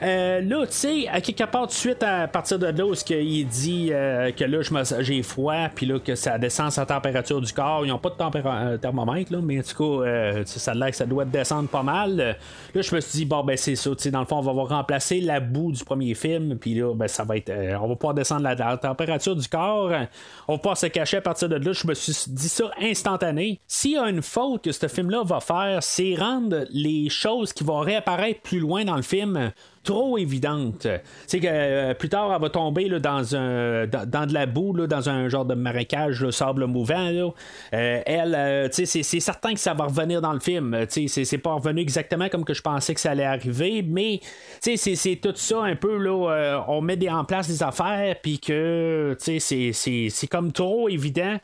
[SPEAKER 2] là, tu sais, à quelque part, tout de suite, à partir de là où il dit que là, j'ai froid, puis là, que ça descend sa température du corps. Ils n'ont pas de euh, thermomètre, là, mais en tout cas, euh, ça a l'air que ça doit descendre pas mal. Là, je me suis dit, bon, ben, c'est ça. Dans le fond, on va remplacer la boue du premier film, puis là, ben, ça va être. Euh, on va pouvoir descendre la, température du corps. On va pouvoir se cacher à partir de là. Je me suis dit ça instantané. S'il y a une faute que ce film-là va faire, c'est rendre les choses qui vont réapparaître plus loin dans le film trop évidente. C'est que euh, plus tard, elle va tomber dans, de la boue, dans un genre de marécage, le sable mouvant. Euh, elle, euh, c'est, certain que ça va revenir dans le film. C'est, pas revenu exactement comme que je pensais que ça allait arriver, mais c'est, tout ça un peu. Là, on met en place des affaires, puis que c'est comme trop évident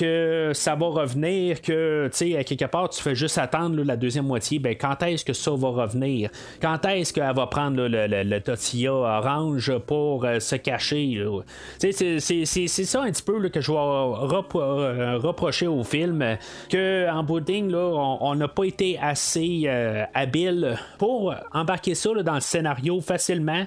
[SPEAKER 2] que ça va revenir, que, tu sais, quelque part, tu fais juste attendre la deuxième moitié, ben, quand est-ce que ça va revenir? Quand est-ce qu'elle va prendre le, le, tortilla orange pour euh, se cacher? C'est, c'est, ça un petit peu que je vais euh, reprocher au film, que en bout là, on n'a pas été assez euh, habile pour embarquer ça dans le scénario facilement.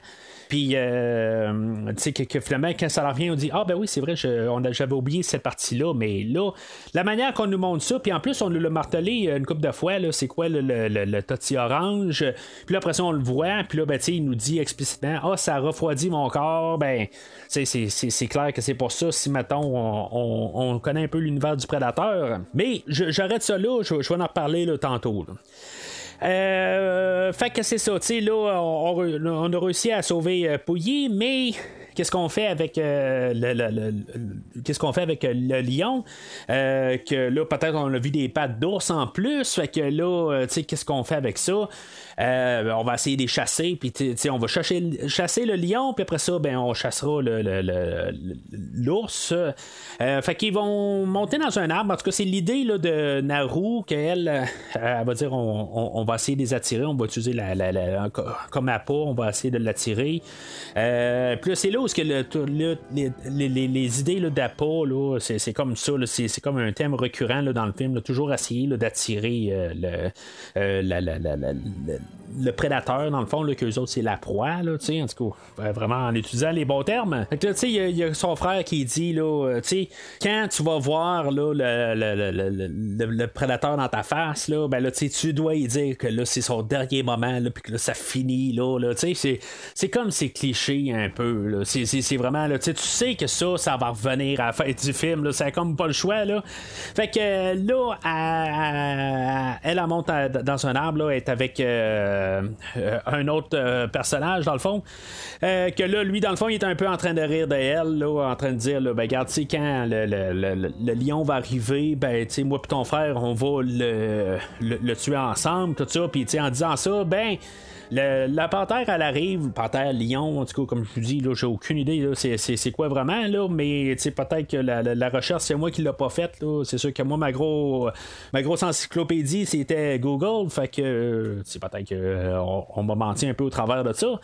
[SPEAKER 2] Puis, tu sais, que, finalement, quand ça revient, on dit Ah, ben oui, c'est vrai, j'avais oublié cette partie-là. Mais là, la manière qu'on nous montre ça, puis en plus, on l'a martelé une couple de fois, c'est quoi le, le, orange? Puis là, après ça, on le voit. Puis là, ben, il nous dit explicitement Ah, ça refroidit mon corps. Ben, c'est clair que c'est pour ça, si, mettons, on, connaît un peu l'univers du prédateur. Mais j'arrête ça là, je, vais en reparler tantôt. Euh, fait que c'est ça, tu sais, là, on, a réussi à sauver euh, Pouilly, mais qu'est-ce qu'on fait avec euh, le, qu'est-ce qu'on fait avec le lion? Que là peut-être on a vu des pattes d'ours en plus fait que là tu sais qu'est-ce qu'on fait avec ça? Euh, on va essayer de les chasser, puis on va chasser, chasser le lion, puis après ça, ben, on chassera l'ours. Le, euh, fait qu'ils vont monter dans un arbre. En tout cas, c'est l'idée de Naru qu'elle euh, elle va dire on, va essayer de les attirer, on va utiliser la, comme appât, on va essayer de l'attirer. puis c'est là où que le, les, les, idées c'est comme ça, c'est comme un thème récurrent dans le film, toujours essayer d'attirer le, la, le prédateur, dans le fond, là, qu'eux autres, c'est la proie, là, tu sais, en tout cas, vraiment en utilisant les bons termes. Fait que tu sais, il y, a son frère qui dit, là, euh, tu sais, quand tu vas voir, là, le, prédateur dans ta face, là, ben là, tu tu dois y dire que là, c'est son dernier moment, là, puis que là, ça finit, là, là tu sais, c'est comme ces clichés un peu, là. C'est vraiment, là, tu sais que ça, ça va revenir à la fin du film, là, c'est comme pas le choix, là. Fait que là, elle, elle, monte dans un arbre, là, elle est avec. Euh, un autre euh, personnage, dans le fond, euh, que là, lui, dans le fond, il est un peu en train de rire de elle, en train de dire, ben, regarde, tu sais, quand le, lion va arriver, ben, tu moi et ton frère, on va le, tuer ensemble, tout ça, puis, tu en disant ça, ben, la panthère, elle arrive, panthère, lion, en tout cas, comme je vous dis, là, j'ai aucune idée, c'est, quoi vraiment, là, mais peut-être que la, recherche, c'est moi qui l'ai pas faite, là. C'est sûr que moi, ma, gros, ma grosse encyclopédie, c'était Google, fait que, c'est peut-être qu'on on m'a menti un peu au travers de ça.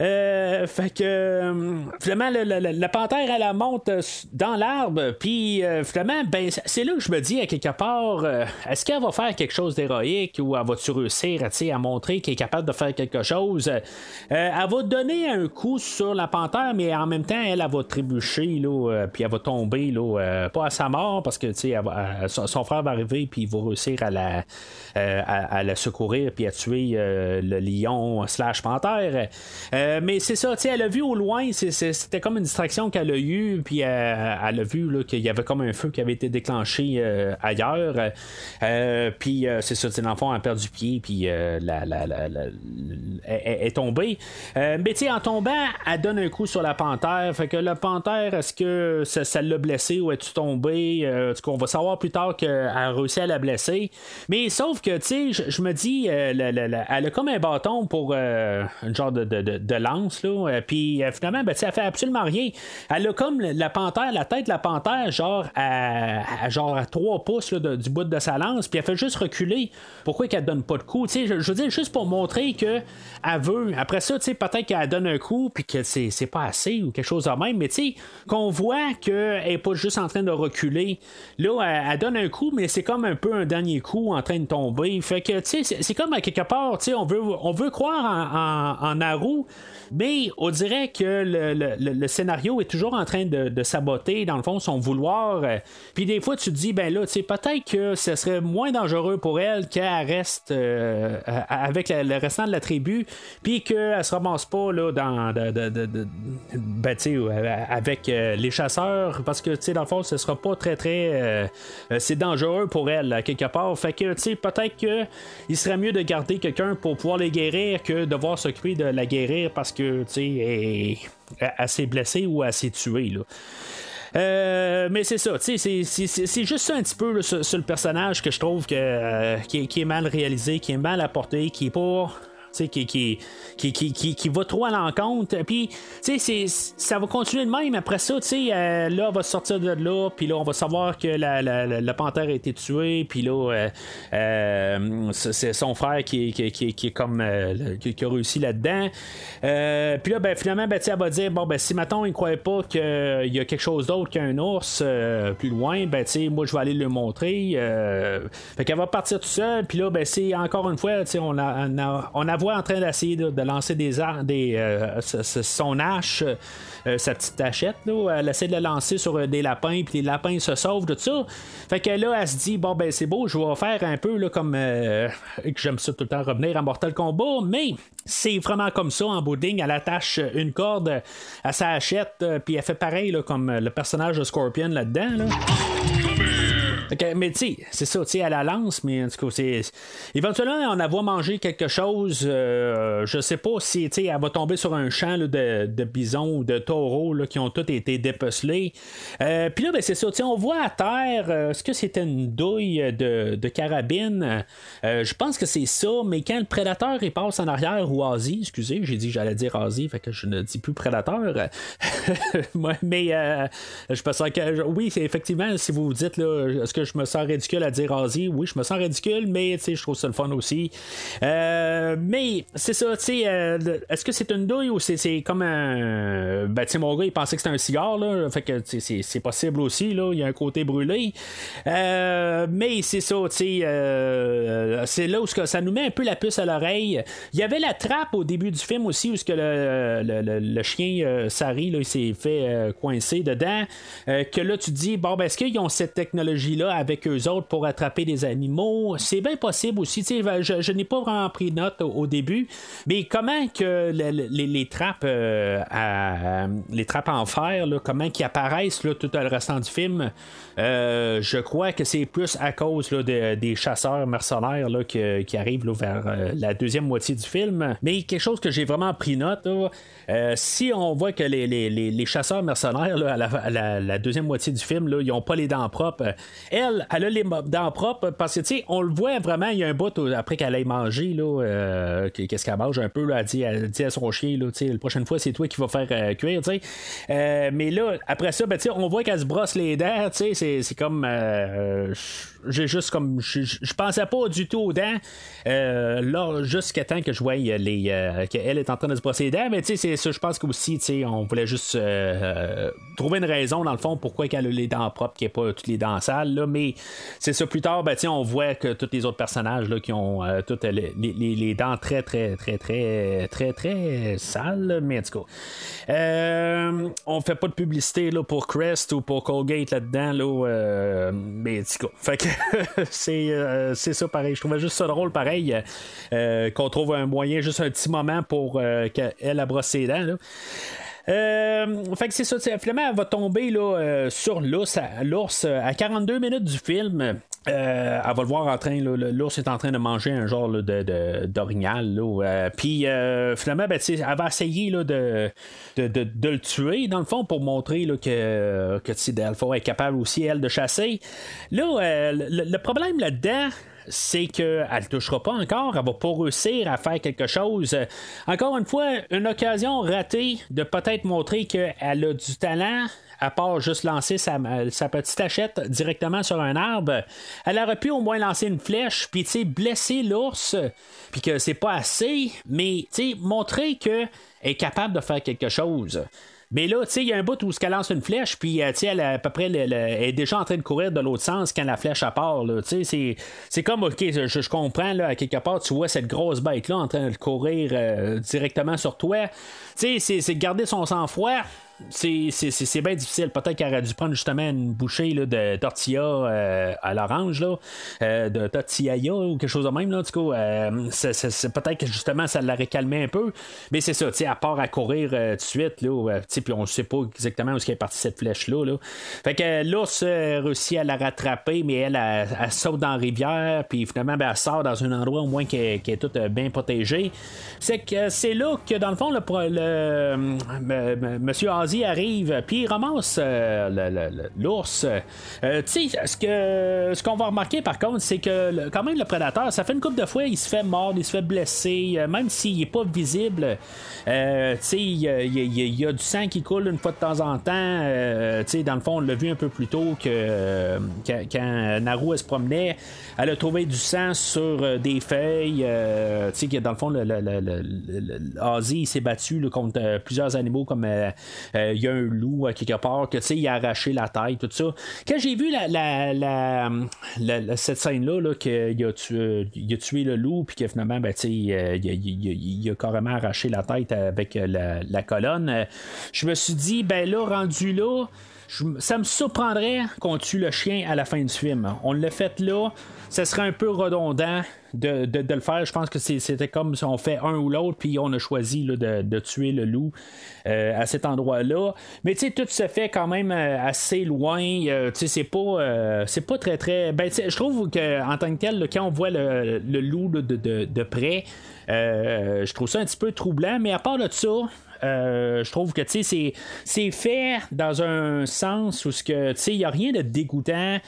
[SPEAKER 2] Euh, fait que euh, finalement, la panthère, elle, monte euh, dans l'arbre, puis finalement, ben, c'est là que je me dis à quelque part, est-ce qu'elle va faire quelque chose d'héroïque ou elle va-tu réussir à montrer qu'elle est capable de faire quelque chose? elle va donner un coup sur la panthère, mais en même temps, elle, elle va trébucher, là, puis elle va tomber, là, pas à sa mort, parce que son, frère va arriver, puis il va réussir à la, à, la secourir, puis à tuer le lion slash panthère. Euh, mais c'est ça, elle a vu au loin, c'était comme une distraction qu'elle a eue, puis euh, elle, a vu qu'il y avait comme un feu qui avait été déclenché euh, ailleurs. puis c'est ça, l'enfant a perdu pied, puis la, la, est tombée. mais tu en tombant, elle donne un coup sur la panthère. Fait que la panthère, est-ce que ça, l'a blessée ou est-tu tombée? on va savoir plus tard qu'elle a réussi à la blesser? Mais sauf que, tu sais, je me dis, elle a comme un bâton pour un genre de lance, là. Euh, puis euh, finalement, ben, elle fait absolument rien. Elle a comme la panthère, la tête de la panthère, genre à, genre à 3 pouces du bout de sa lance, puis elle fait juste reculer. Pourquoi qu'elle donne pas de coup? Je, je veux dire, juste pour montrer que elle veut. Après ça, peut-être qu'elle donne un coup, puis que c'est, pas assez ou quelque chose de même, mais qu'on voit qu'elle est pas juste en train de reculer. Là, elle, donne un coup, mais c'est comme un peu un dernier coup en train de tomber. Fait que, tu sais, c'est, comme à quelque part, tu sais, on veut, on veut croire en, en, en Naru, mais on dirait que le, scénario est toujours en train de, saboter, dans le fond, son vouloir. Puis des fois, tu te dis, ben là, tu sais, peut-être que ce serait moins dangereux pour elle qu'elle reste euh, avec le restant de la tribu puis qu'elle se ramasse pas là, dans, ben, avec les chasseurs, parce que dans le fond, ce sera pas très très. c'est dangereux pour elle, quelque part. Fait que peut-être qu'il serait mieux de garder quelqu'un pour pouvoir les guérir que de devoir s'occuper de la guérir parce que tu sais, elle, s'est blessée ou elle s'est tuée. Là. Euh, mais c'est ça, c'est, c'est juste ça un petit peu sur, le personnage que je trouve que, euh, qui, qui, est mal réalisé, qui est mal apporté, qui est pas qui, qui, qui, qui, va trop à l'encontre. Puis, ça va continuer de même. Après ça, euh, là, on va sortir de là, puis là, on va savoir que la, panthère a été tuée, puis là, euh, euh, c'est son frère qui, est comme qui, a réussi là-dedans. puis là, ben, finalement, ben, elle va dire bon, ben, si maintenant il ne croyait pas qu'il y a quelque chose d'autre qu'un ours plus loin, ben, moi, je vais aller le montrer. fait qu'elle va partir tout seul, puis là, ben, c'est encore une fois, on a, on a, on a en train d'essayer de, lancer des, des euh, son hache, euh, sa petite hachette. elle essaie de la lancer sur euh, des lapins, puis les lapins se sauvent tout ça. Fait que là, elle se dit bon, ben c'est beau, je vais faire un peu là, comme. que j'aime ça tout le temps revenir à Mortal Kombat, mais c'est vraiment comme ça en boudding. Elle attache une corde à sa hachette, puis elle fait pareil là, comme le personnage de Scorpion là-dedans. Là. Mais tu sais, c'est ça, tu sais, elle la lance, mais en tout cas, c'est. Éventuellement, on a voit manger quelque chose, euh, je sais pas si, tu sais, elle va tomber sur un champ de, de bisons ou de taureaux qui ont tous été dépecelés. Euh, puis là, ben, c'est ça, tu sais, on voit à terre, euh, est-ce que c'était une douille de, de carabine? Je pense que c'est ça, mais quand le prédateur il passe en arrière, ou Ozzy, excusez, j'ai dit j'allais dire Ozzy, fait que je ne dis plus prédateur. mais je pense que, oui, effectivement, si vous dites, là, que je me sens ridicule à dire Ozzy? Oui, je me sens ridicule, mais je trouve ça le fun aussi. Euh, mais c'est ça, tu sais, euh, est-ce que c'est une douille ou c'est, comme un. Ben, tu sais, mon gars, il pensait que c'était un cigare, là. Fait que c'est, possible aussi, là. Il y a un côté brûlé. Euh, mais c'est ça, tu sais, c'est là où ça nous met un peu la puce à l'oreille. Il y avait la trappe au début du film aussi, où ce que le, le, chien Sari, là, il s'est fait coincer dedans. que là, tu dis, bon, ben, est-ce qu'ils ont cette technologie-là? Avec eux autres pour attraper des animaux. C'est bien possible aussi. Je, je n'ai pas vraiment pris note au, début, mais comment que les, trappes euh, à, les trappes en fer, comment qu'ils apparaissent tout le restant du film, euh, je crois que c'est plus à cause des chasseurs mercenaires qui arrivent vers euh, la deuxième moitié du film. Mais quelque chose que j'ai vraiment pris note, si on voit que les, chasseurs mercenaires à, la, deuxième moitié du film, ils n'ont pas les dents propres, elle, elle a les dents propres parce que, tu sais, on le voit vraiment, il y a un bout après qu'elle aille manger, là, euh, qu'est-ce qu'elle mange un peu, là, elle, dit, elle dit à son chien, là, tu sais, la prochaine fois, c'est toi qui vas faire euh, cuire, tu sais. Euh, mais là, après ça, ben, tu sais, on voit qu'elle se brosse les dents, tu sais, c'est comme j'ai juste comme. Je pensais pas du tout aux dents. Euh, là, jusqu'à temps que je voie les. Euh, qu'elle est en train de se brosser les dents. Mais tu sais, c'est ça, je pense qu'aussi, tu sais, on voulait juste euh, trouver une raison, dans le fond, pourquoi qu'elle a les dents propres, n'y ait pas toutes les dents sales. Là. Mais c'est ça, plus tard, ben, on voit que tous les autres personnages là, qui ont toutes les, les, dents très, très, très, très, très, très sales. Mais en on fait pas de publicité là, pour Crest ou pour Colgate là-dedans. Là, mais en tout fait que Euh, c'est ça pareil. Je trouvais juste ça drôle pareil euh, qu'on trouve un moyen, juste un petit moment pour euh, qu'elle a brossé les dents. Fait que c'est ça, finalement, elle va tomber là, sur l'ours à, 42 minutes du film. elle va le voir en train, l'ours est en train de manger un genre de, d'orignal. Puis finalement, ben, elle va essayer là, de, de, le tuer, dans le fond, pour montrer là, que, que Delphore est capable aussi, elle, de chasser. Là, le, problème là-dedans, c'est qu'elle ne touchera pas encore, elle va pas réussir à faire quelque chose. Encore une fois, une occasion ratée de peut-être montrer qu'elle a du talent, à part juste lancer sa, petite hachette directement sur un arbre, elle aurait pu au moins lancer une flèche, puis blesser l'ours, puis que c'est pas assez, mais montrer qu'elle est capable de faire quelque chose. Mais là, tu sais, il y a un bout où elle lance une flèche, puis euh, elle, à peu près, elle, est déjà en train de courir de l'autre sens quand la flèche part. Tu sais, c'est comme, ok, je, comprends, là, à quelque part, tu vois cette grosse bête-là en train de courir euh, directement sur toi. Tu sais, c'est garder son sang-froid c'est bien difficile. Peut-être qu'elle aurait dû prendre justement une bouchée là, de tortilla euh, à l'orange, euh, de tortilla ou quelque chose de même. Là, du coup, c'est, peut-être que justement ça l'aurait calmé un peu. Mais c'est ça, à part à courir tout de suite, puis on ne sait pas exactement où est partie cette flèche-là. Là. Fait que l'ours réussit à la rattraper, mais elle, elle, saute dans la rivière, puis finalement, ben, elle sort dans un endroit au moins qui est, est tout bien protégé. C'est que c'est là que dans le fond, le, le, Monsieur Arrive, puis il ramasse euh, l'ours. Euh, tu sais, ce que ce qu'on va remarquer par contre, c'est que quand même le prédateur, ça fait une couple de fois, il se fait mordre, il se fait blesser, euh, même s'il n'est pas visible. tu sais, il y, a du sang qui coule une fois de temps en temps. tu sais, dans le fond, on l'a vu un peu plus tôt que quand, Naru se promenait, elle a trouvé du sang sur des feuilles. tu sais, dans le fond, le, s'est battu contre plusieurs animaux comme il euh, y a un loup à quelque part, que tu sais, il a arraché la tête, tout ça. Quand j'ai vu la, cette scène-là, qu'il a, tué, a tué le loup, puis que finalement, ben, euh, il, a carrément arraché la tête avec euh, la, colonne, je me suis dit, ben là, rendu là, ça me surprendrait qu'on tue le chien à la fin du film. On l'a fait là, ça serait un peu redondant de, le faire. Je pense que c'était comme si on fait un ou l'autre, puis on a choisi de, tuer le loup euh, à cet endroit-là. Mais tu sais, tout se fait quand même euh, assez loin. Euh, tu sais, c'est pas, pas très très. Ben, je trouve qu'en tant que tel, quand on voit le, loup de, près, je trouve ça un petit peu troublant. Mais à part de ça, je trouve que c'est, fait dans un sens où il n'y a rien de dégoûtant.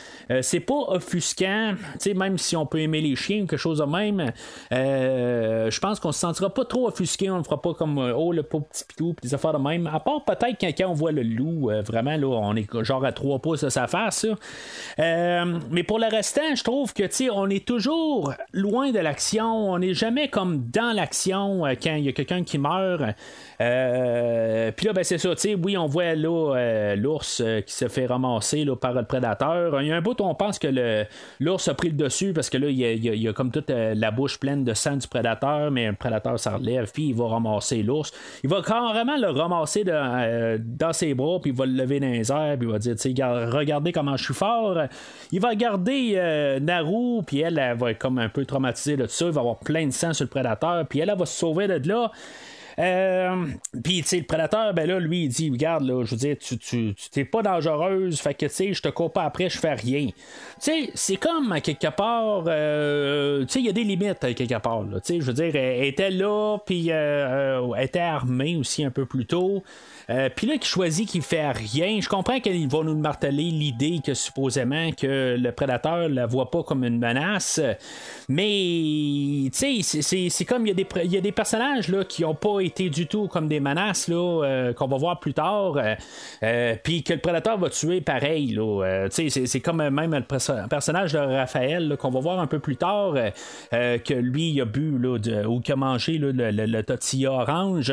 [SPEAKER 2] c'est pas offusquant. Même si on peut aimer les chiens quelque chose même. Euh, je pense qu'on se sentira pas trop offusqué, on ne fera pas comme euh, oh le pauvre petit pitou, des affaires de même. À part peut-être quand, on voit le loup, euh, vraiment là, on est genre à trois pouces de sa face. mais pour le restant, je trouve que on est toujours loin de l'action, on n'est jamais comme dans l'action quand il y a quelqu'un qui meurt. Puis là, ben, c'est ça, tu sais, oui, on voit là l'ours qui se fait ramasser par le prédateur. Il y a un bout où on pense que l'ours a pris le dessus parce que là, il y a, comme toute la bouche pleine de sang du prédateur, mais le prédateur s'en relève, puis il va ramasser l'ours. Il va carrément le ramasser euh, dans ses bras, puis il va le lever dans les airs, puis il va dire, regardez comment je suis fort. Il va regarder euh, Naru, puis elle, va être comme un peu traumatisée de ça, il va avoir plein de sang sur le prédateur, puis elle, elle va se sauver de là. Euh, puis, tu sais, le prédateur, ben là, lui, il dit Regarde, là, je veux dire, tu, tu, t'es pas dangereuse, fait que, tu sais, je te cours pas après, je fais rien. Tu sais, c'est comme, à quelque part, euh, tu sais, il y a des limites, à quelque part, Tu sais, je veux dire, elle était là, puis euh, elle était armée aussi un peu plus tôt. Euh, puis là, qui choisit qu'il fait rien, je comprends qu'il va nous marteler l'idée que supposément que le prédateur la voit pas comme une menace, mais tu sais, c'est comme il y, a des, personnages qui ont pas été du tout comme des menaces euh, qu'on va voir plus tard, euh, puis que le prédateur va tuer pareil. C'est comme même le personnage de Raphaël qu'on va voir un peu plus tard, que lui il a bu là, ou qu'il a mangé le, le, tortilla orange,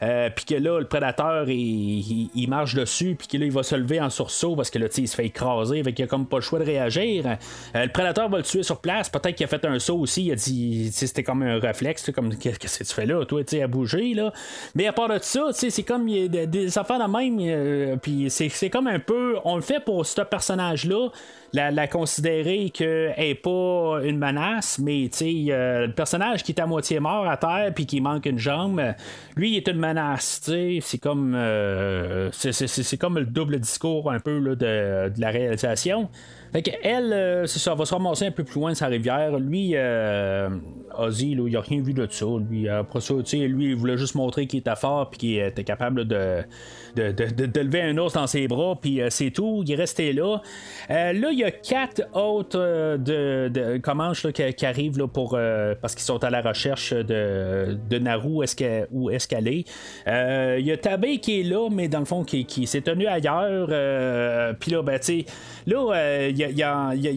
[SPEAKER 2] puis que là, le prédateur il, marche dessus, puis là, il va se lever en sursaut parce que là, il se fait écraser, avec il a comme pas le choix de réagir. Euh, le prédateur va le tuer sur place, peut-être qu'il a fait un saut aussi, il a dit, c'était comme un réflexe, comme qu'est-ce que tu fais là, toi, tu à bouger, là. Mais à part de ça, c'est comme des, des, affaires de même, euh, puis c'est comme un peu, on le fait pour ce personnage-là la, considérer qu'elle n'est pas une menace, mais euh, le personnage qui est à moitié mort à terre puis qui manque une jambe, lui est une menace. C'est comme euh, c'est comme le double discours un peu là, de, de la réalisation. Fait euh, c'est ça, va se ramasser un peu plus loin de sa rivière. Lui, euh, Ozzy, il a rien vu de ça. Lui, après ça, lui, il voulait juste montrer qu'il était fort puis qu'il était capable de, de, de, lever un ours dans ses bras, puis euh, c'est tout. Il est resté là. là, il y a quatre autres de, qui, arrivent là, pour, parce qu'ils sont à la recherche de, de Naru où est-ce qu'elle est. Il y a Tabé qui est là, mais dans le fond, qui, qui s'est tenu ailleurs. puis là, ben, tu sais, là, il il y,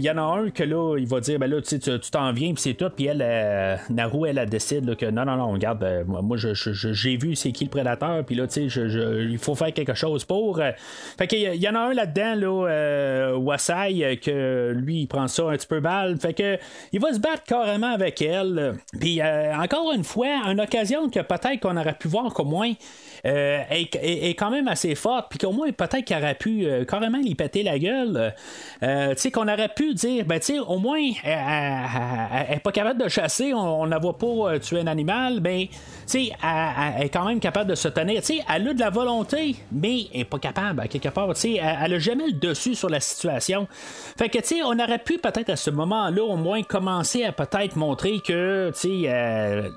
[SPEAKER 2] en a un que là, il va dire, ben là, tu t'en viens, puis c'est tout. Puis elle, euh, Naru, elle, elle décide que non, non, non, regarde, euh, moi, j'ai vu c'est qui le prédateur, puis là, tu sais, il faut faire quelque chose pour. Euh, fait qu'il y, en a un là-dedans, là, Wasai, que lui, il prend ça un petit peu mal. Fait que il va se battre carrément avec elle. Puis encore une fois, une occasion que peut-être qu'on aurait pu voir qu'au moins euh, est, quand même assez forte, puis qu'au moins peut-être qu'il aurait pu euh, carrément lui péter la gueule. Euh, tu sais, qu'on aurait pu dire, ben tu sais, au moins, elle n'est pas capable de chasser, on ne la voit pas tuer un animal, ben, tu sais, elle, est quand même capable de se tenir. Tu sais, elle a de la volonté, mais elle n'est pas capable, à quelque part. Tu sais, elle, n'a jamais le dessus sur la situation. Fait que, tu sais, on aurait pu peut-être à ce moment-là, au moins, commencer à peut-être montrer que, tu sais,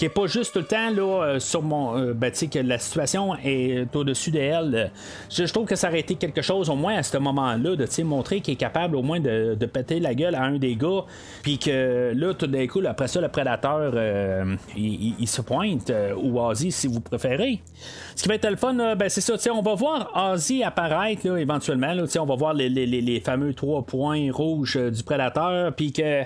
[SPEAKER 2] n'est pas juste tout le temps, là, sur mon. Euh, ben, que la situation est au-dessus d'elle. Je, je, trouve que ça aurait été quelque chose, au moins à ce moment-là, de montrer qu'il est capable au moins de, péter la gueule à un des gars. Puis que là, tout d'un coup, après ça, le prédateur, euh, il, se pointe, euh, ou si vous préférez. Ce qui va être le fun, ben, c'est ça, on va voir Ozzy apparaître là, éventuellement. Là, on va voir les, les, les, fameux trois points rouges du prédateur. Puis que.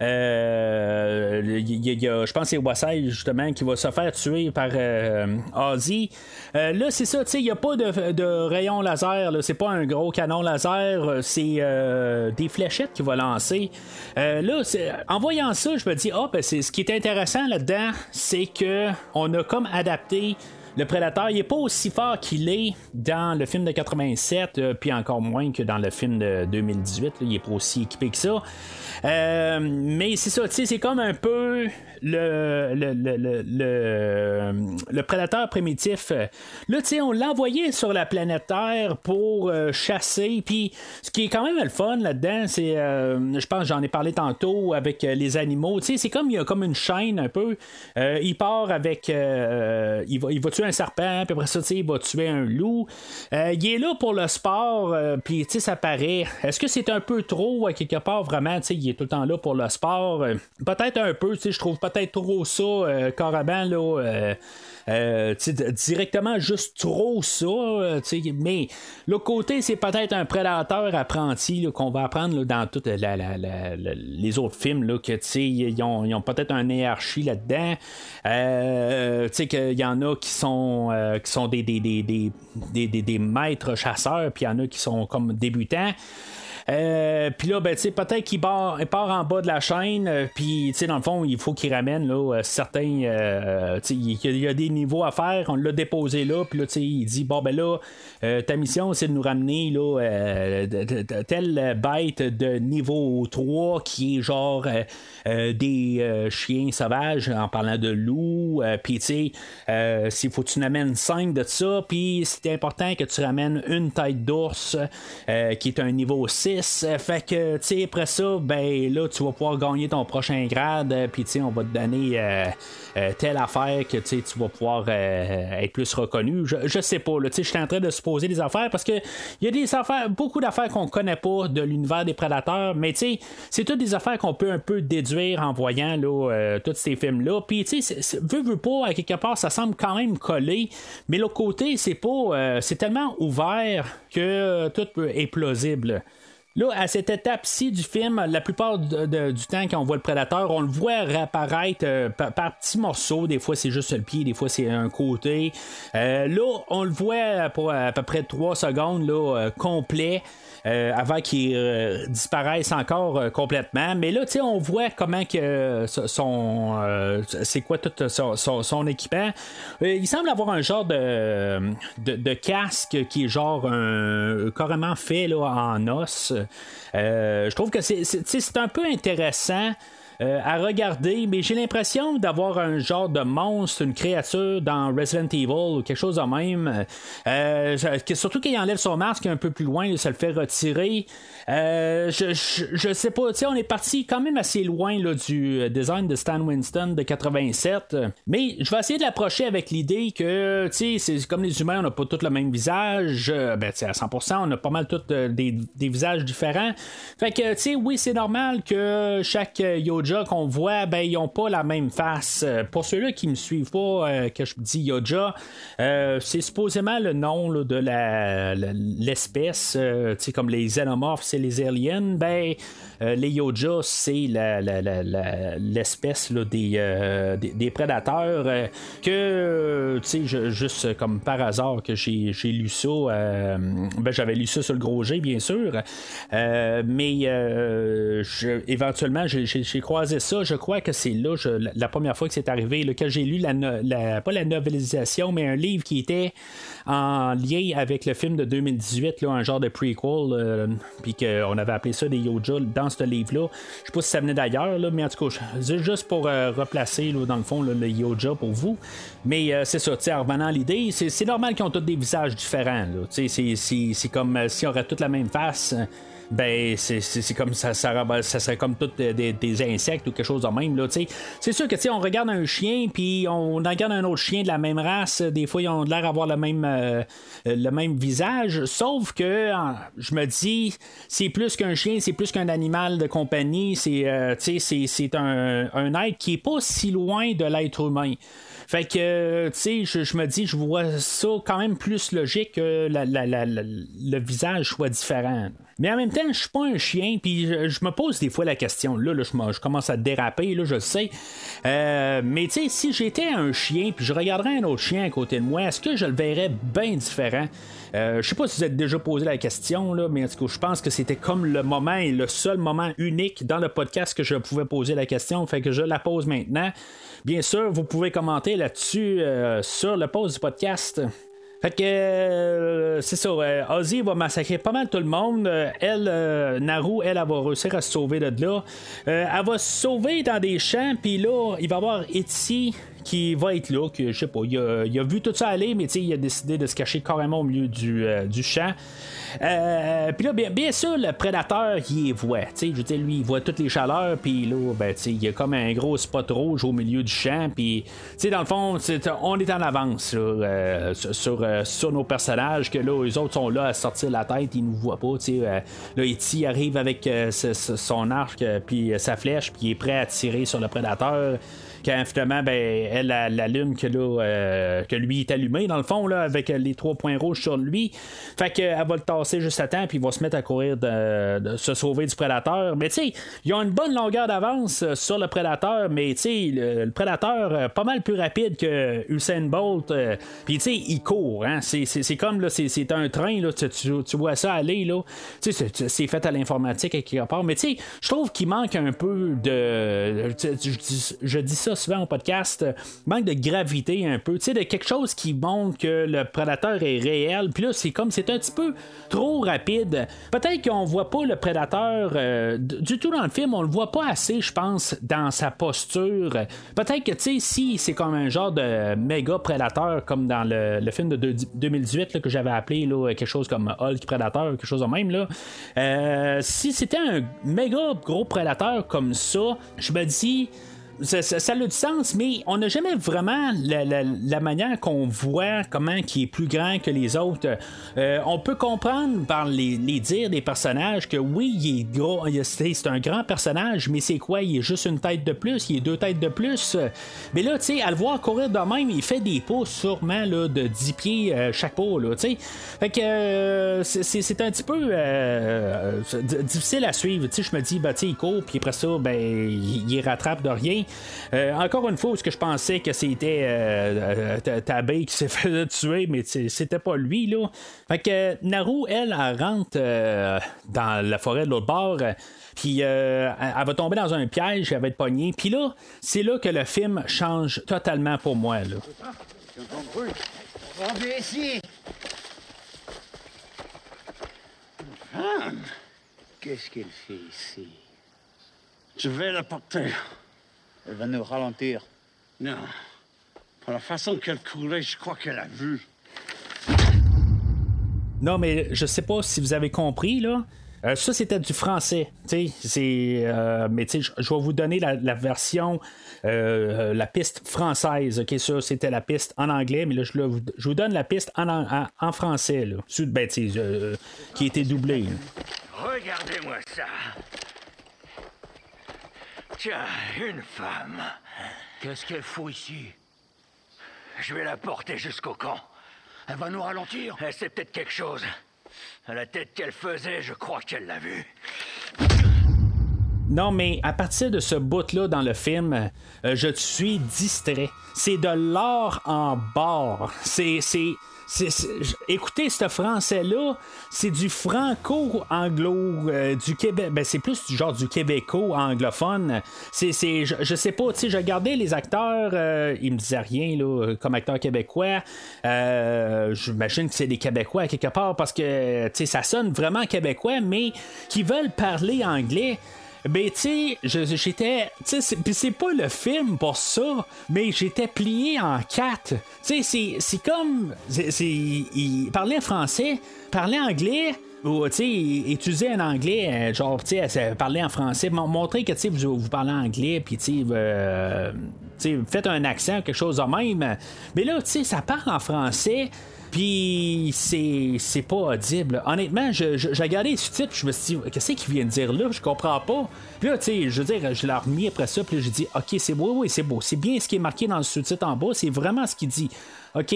[SPEAKER 2] je pense que c'est Wasai, justement, qui va se faire tuer par euh, Ozzy. Euh, là, c'est ça, il n'y a pas de, rayon laser, c'est pas un gros canon laser, euh, c'est des fléchettes qu'il va lancer. là, en voyant ça, je me dis, oh, c'est, ce qui est intéressant là-dedans, c'est que on a comme adapté le prédateur, il est pas aussi fort qu'il est dans le film de 87, puis encore moins que dans le film de 2018. il est pas aussi équipé que ça. mais c'est ça, c'est comme un peu le, le, le, le, prédateur primitif. Là, tu sais, on l'a envoyé sur la planète Terre pour euh, chasser. Puis, ce qui est quand même le fun là-dedans, c'est, euh, je pense, j'en ai parlé tantôt avec euh, les animaux. Tu sais, c'est comme il y a comme une chaîne un peu. il part avec, il va, il va tuer un serpent, puis après ça, tu sais, il va tuer un loup. il est là pour le sport, puis tu sais, ça paraît. Est-ce que c'est un peu trop quelque part vraiment, tu sais, il est tout le temps là pour le sport? peut-être un peu, tu sais, je trouve peut-être trop ça, euh. Euh, euh, directement juste trop ça. mais l'autre côté, c'est peut-être un prédateur apprenti qu'on va apprendre dans tous les autres films là, que ils ont, peut-être un hiérarchie là-dedans. Euh, qu'il y en a qui sont, qui sont des, des maîtres chasseurs, puis il y en a qui sont comme débutants. Euh, puis là, ben, peut-être qu'il part, part, en bas de la chaîne, euh, puis dans le fond, il faut qu'il ramène là, euh, certains. il y, a des niveaux à faire, on l'a déposé là, puis là, il dit Bon, ben là, ta mission, c'est de nous ramener là, telle bête de niveau 3 qui est genre des chiens sauvages, en parlant de loups, puis tu sais, s'il faut que tu amènes 5 de ça, puis c'est important que tu ramènes une tête d'ours qui est un niveau 6 fait que, tu sais, après ça, ben là, tu vas pouvoir gagner ton prochain grade, euh, puis tu sais, on va te donner euh, euh, telle affaire que tu vas pouvoir être plus reconnu. Je, sais pas, tu sais, je suis en train de se poser des affaires parce que il y a des affaires, beaucoup d'affaires qu'on connaît pas de l'univers des prédateurs, mais tu sais, c'est toutes des affaires qu'on peut un peu déduire en voyant là, tous ces films-là. Puis, tu sais, veux, veux pas, à quelque part, ça semble quand même collé, mais l'autre côté, c'est pas, c'est tellement ouvert que tout est plausible. Là, à cette étape-ci du film, la plupart du temps, quand on voit le prédateur, on le voit réapparaître euh, par, petits morceaux. Des fois, c'est juste le pied, des fois, c'est un côté. Euh, là, on le voit pour à peu près 3 secondes là, euh, complet. Euh, avant qu'il euh, disparaisse encore euh, complètement. Mais là, on voit comment que son. c'est quoi tout son, équipement. il semble avoir un genre de, de, casque qui est genre un, carrément fait là, en os. je trouve que c'est un peu intéressant. Euh, à regarder, mais j'ai l'impression d'avoir un genre de monstre, une créature dans Resident Evil ou quelque chose de même. Euh, surtout qu'il enlève son masque un peu plus loin, ça le fait retirer. Euh, je, je, sais pas, on est parti quand même assez loin là, du design de Stan Winston de 87. Mais je vais essayer de l'approcher avec l'idée que, tu comme les humains, on n'a pas tous le même visage. ben, tu sais, à 100%, on a pas mal tous des, des, visages différents. Fait que, tu oui, c'est normal que chaque Yoja qu'on voit, ben, ils n'ont pas la même face. Pour ceux-là qui me suivent pas, que je dis Yoja, c'est supposément le nom de l'espèce, comme les xénomorphes, les aliens. Ben, les Yoja, c'est l'espèce des, des, prédateurs que, tu sais, juste comme par hasard que j'ai lu ça, ben, j'avais lu ça sur le gros G, bien sûr. Euh, mais euh, éventuellement, j'ai croisé ça. Je crois que c'est là, la, première fois que c'est arrivé, là, que j'ai lu la, pas la novelisation, mais un livre qui était en lien avec le film de 2018, là, un genre de prequel, euh, puis qu'on avait appelé ça des Yoja dans ce livre-là. Je sais pas si ça venait d'ailleurs, mais en tout cas, juste pour replacer dans le fond le Yoja pour vous. Mais c'est ça, en revenant à l'idée, c'est normal qu'ils ont tous des visages différents. C'est comme si on aurait toute la même face ben c'est comme ça, ça, serait comme tout des, insectes ou quelque chose de même. C'est sûr que on regarde un chien, puis on regarde un autre chien de la même race, des fois ils ont l'air d'avoir le même euh, le même visage, sauf que je me dis, c'est plus qu'un chien, c'est plus qu'un animal de compagnie, c'est euh, c'est un, un être qui est pas si loin de l'être humain. Fait que, tu sais, je, me dis, je vois ça quand même plus logique que le visage soit différent. Mais en même temps, je suis pas un chien, puis je, me pose des fois la question. Là, je, commence à déraper, là, je le sais. Euh, mais tu sais, si j'étais un chien, puis je regarderais un autre chien à côté de moi, est-ce que je le verrais bien différent? Euh, je sais pas si vous êtes déjà posé la question, là, mais en tout cas, je pense que c'était comme le moment et le seul moment unique dans le podcast que je pouvais poser la question, fait que je la pose maintenant. Bien sûr, vous pouvez commenter là-dessus euh, sur le post du podcast. Fait que euh, c'est ça, euh, Ozzy va massacrer pas mal tout le monde. elle, Naru, elle, elle, va réussir à se sauver de là. elle va se sauver dans des champs, puis là, il va y avoir Etsy qui va être là, que je sais pas, il a, vu tout ça aller, mais il a décidé de se cacher carrément au milieu du, du champ. Euh, puis là, bien, sûr, le prédateur, il voit. Je veux dire, lui, il voit toutes les chaleurs, puis là, ben, il y a comme un gros spot rouge au milieu du champ, puis dans le fond, on est en avance euh, sur, euh, sur, nos personnages, que là, les autres sont là à sortir la tête, ils nous voient pas. là, E.T. arrive avec son arc, puis sa flèche, puis il est prêt à tirer sur le prédateur quand finalement, ben, elle l'allume que, là, que lui est allumé, dans le fond, là, avec les trois points rouges sur lui. Fait qu'elle va le tasser juste à temps, puis il va se mettre à courir de, se sauver du prédateur. Mais tu sais, ils ont une bonne longueur d'avance euh, sur le prédateur, mais tu sais, le, prédateur, euh, pas mal plus rapide que Usain Bolt. Euh, puis tu sais, il court. Hein? C'est comme, là, c'est un train, là, tu, tu, vois ça aller, là. Tu sais, c'est fait à l'informatique à quelque part. Mais tu sais, je trouve qu'il manque un peu de. Je, dis ça souvent au podcast, manque de gravité un peu, tu sais, de quelque chose qui montre que le prédateur est réel. Puis là, c'est comme, c'est un petit peu trop rapide. Peut-être qu'on voit pas le prédateur euh, du tout dans le film, on le voit pas assez, je pense, dans sa posture. Peut-être que, tu sais, si c'est comme un genre de méga prédateur, comme dans le, film de 2018 que j'avais appelé là, quelque chose comme Hulk Prédateur, quelque chose de même, là. Euh, si c'était un méga gros prédateur comme ça, je me dis ça, ça, a du sens, mais on n'a jamais vraiment la, manière qu'on voit comment qui est plus grand que les autres. Euh, on peut comprendre par les, dires des personnages que oui, il est gros, c'est un grand personnage, mais c'est quoi? Il est juste une tête de plus, il est deux têtes de plus. Mais là, tu sais, à le voir courir de même, il fait des pas sûrement là, de 10 pieds euh, chaque pas, là, tu sais. Fait que euh, c'est un petit peu difficile à suivre. Tu sais, je me dis, bah, tu sais, il court, puis après ça, ben, il rattrape de rien. Euh, encore une fois, parce que je pensais que c'était euh, euh Tabé qui s'est fait tuer, mais c'était pas lui, là. Fait que Naru, elle, elle rentre euh, dans la forêt de l'autre bord. Puis elle va tomber dans un piège, elle va être pognée. Puis là, c'est là que le film change totalement pour moi. Là.
[SPEAKER 3] Qu'est-ce qu'elle fait ici? Je vais la porter. Elle va nous ralentir. Non. Pour la façon qu'elle courait, je crois qu'elle a vu.
[SPEAKER 2] Non, mais je sais pas si vous avez compris, là. Euh, ça, c'était du français. C'est, euh, mais je vais vous donner la, version, euh, la piste française. Ok, ça, c'était la piste en anglais, mais là, je, vous donne la piste en, en, français, là, ben, qui était doublée.
[SPEAKER 3] Regardez-moi ça.
[SPEAKER 4] Tiens, une femme.
[SPEAKER 3] Qu'est-ce qu'elle fout ici?
[SPEAKER 4] Je vais la porter jusqu'au camp.
[SPEAKER 3] Elle va nous ralentir
[SPEAKER 4] C'est peut-être quelque chose. À la tête qu'elle faisait, je crois qu'elle l'a vu.
[SPEAKER 2] Non, mais à partir de ce bout-là dans le film, euh, je suis distrait. C'est de l'or en bord. C'est. c'est écoutez, ce français-là, c'est du franco-anglo, euh, du Québec. Ben, c'est plus du genre du québéco-anglophone. C'est, je, je, sais pas, tu sais, je regardais les acteurs, euh, ils me disaient rien, là, comme acteurs québécois. Euh, j'imagine que c'est des Québécois quelque part parce que, tu sais, ça sonne vraiment québécois, mais qui veulent parler anglais. Ben, tu sais, j'étais. C'est pas le film pour ça, mais j'étais plié en quatre. Tu sais, c'est comme. Il parlait français, parlait anglais, ou utiliser un anglais, euh, genre, tu parler en français, montrer que tu vous, vous parlez anglais, puis tu euh, faites un accent, quelque chose de même. Mais là, tu sais, ça parle en français. Puis c'est, pas audible. Honnêtement, j'ai regardé les sous-titres, je me suis dit, qu'est-ce qu'il vient de dire là? Je comprends pas. Puis là, tu sais, je veux dire, je l'ai remis après ça, puis j'ai dit, ok, c'est beau, oui, c'est beau. C'est bien ce qui est marqué dans le sous-titre en bas, c'est vraiment ce qu'il dit. OK.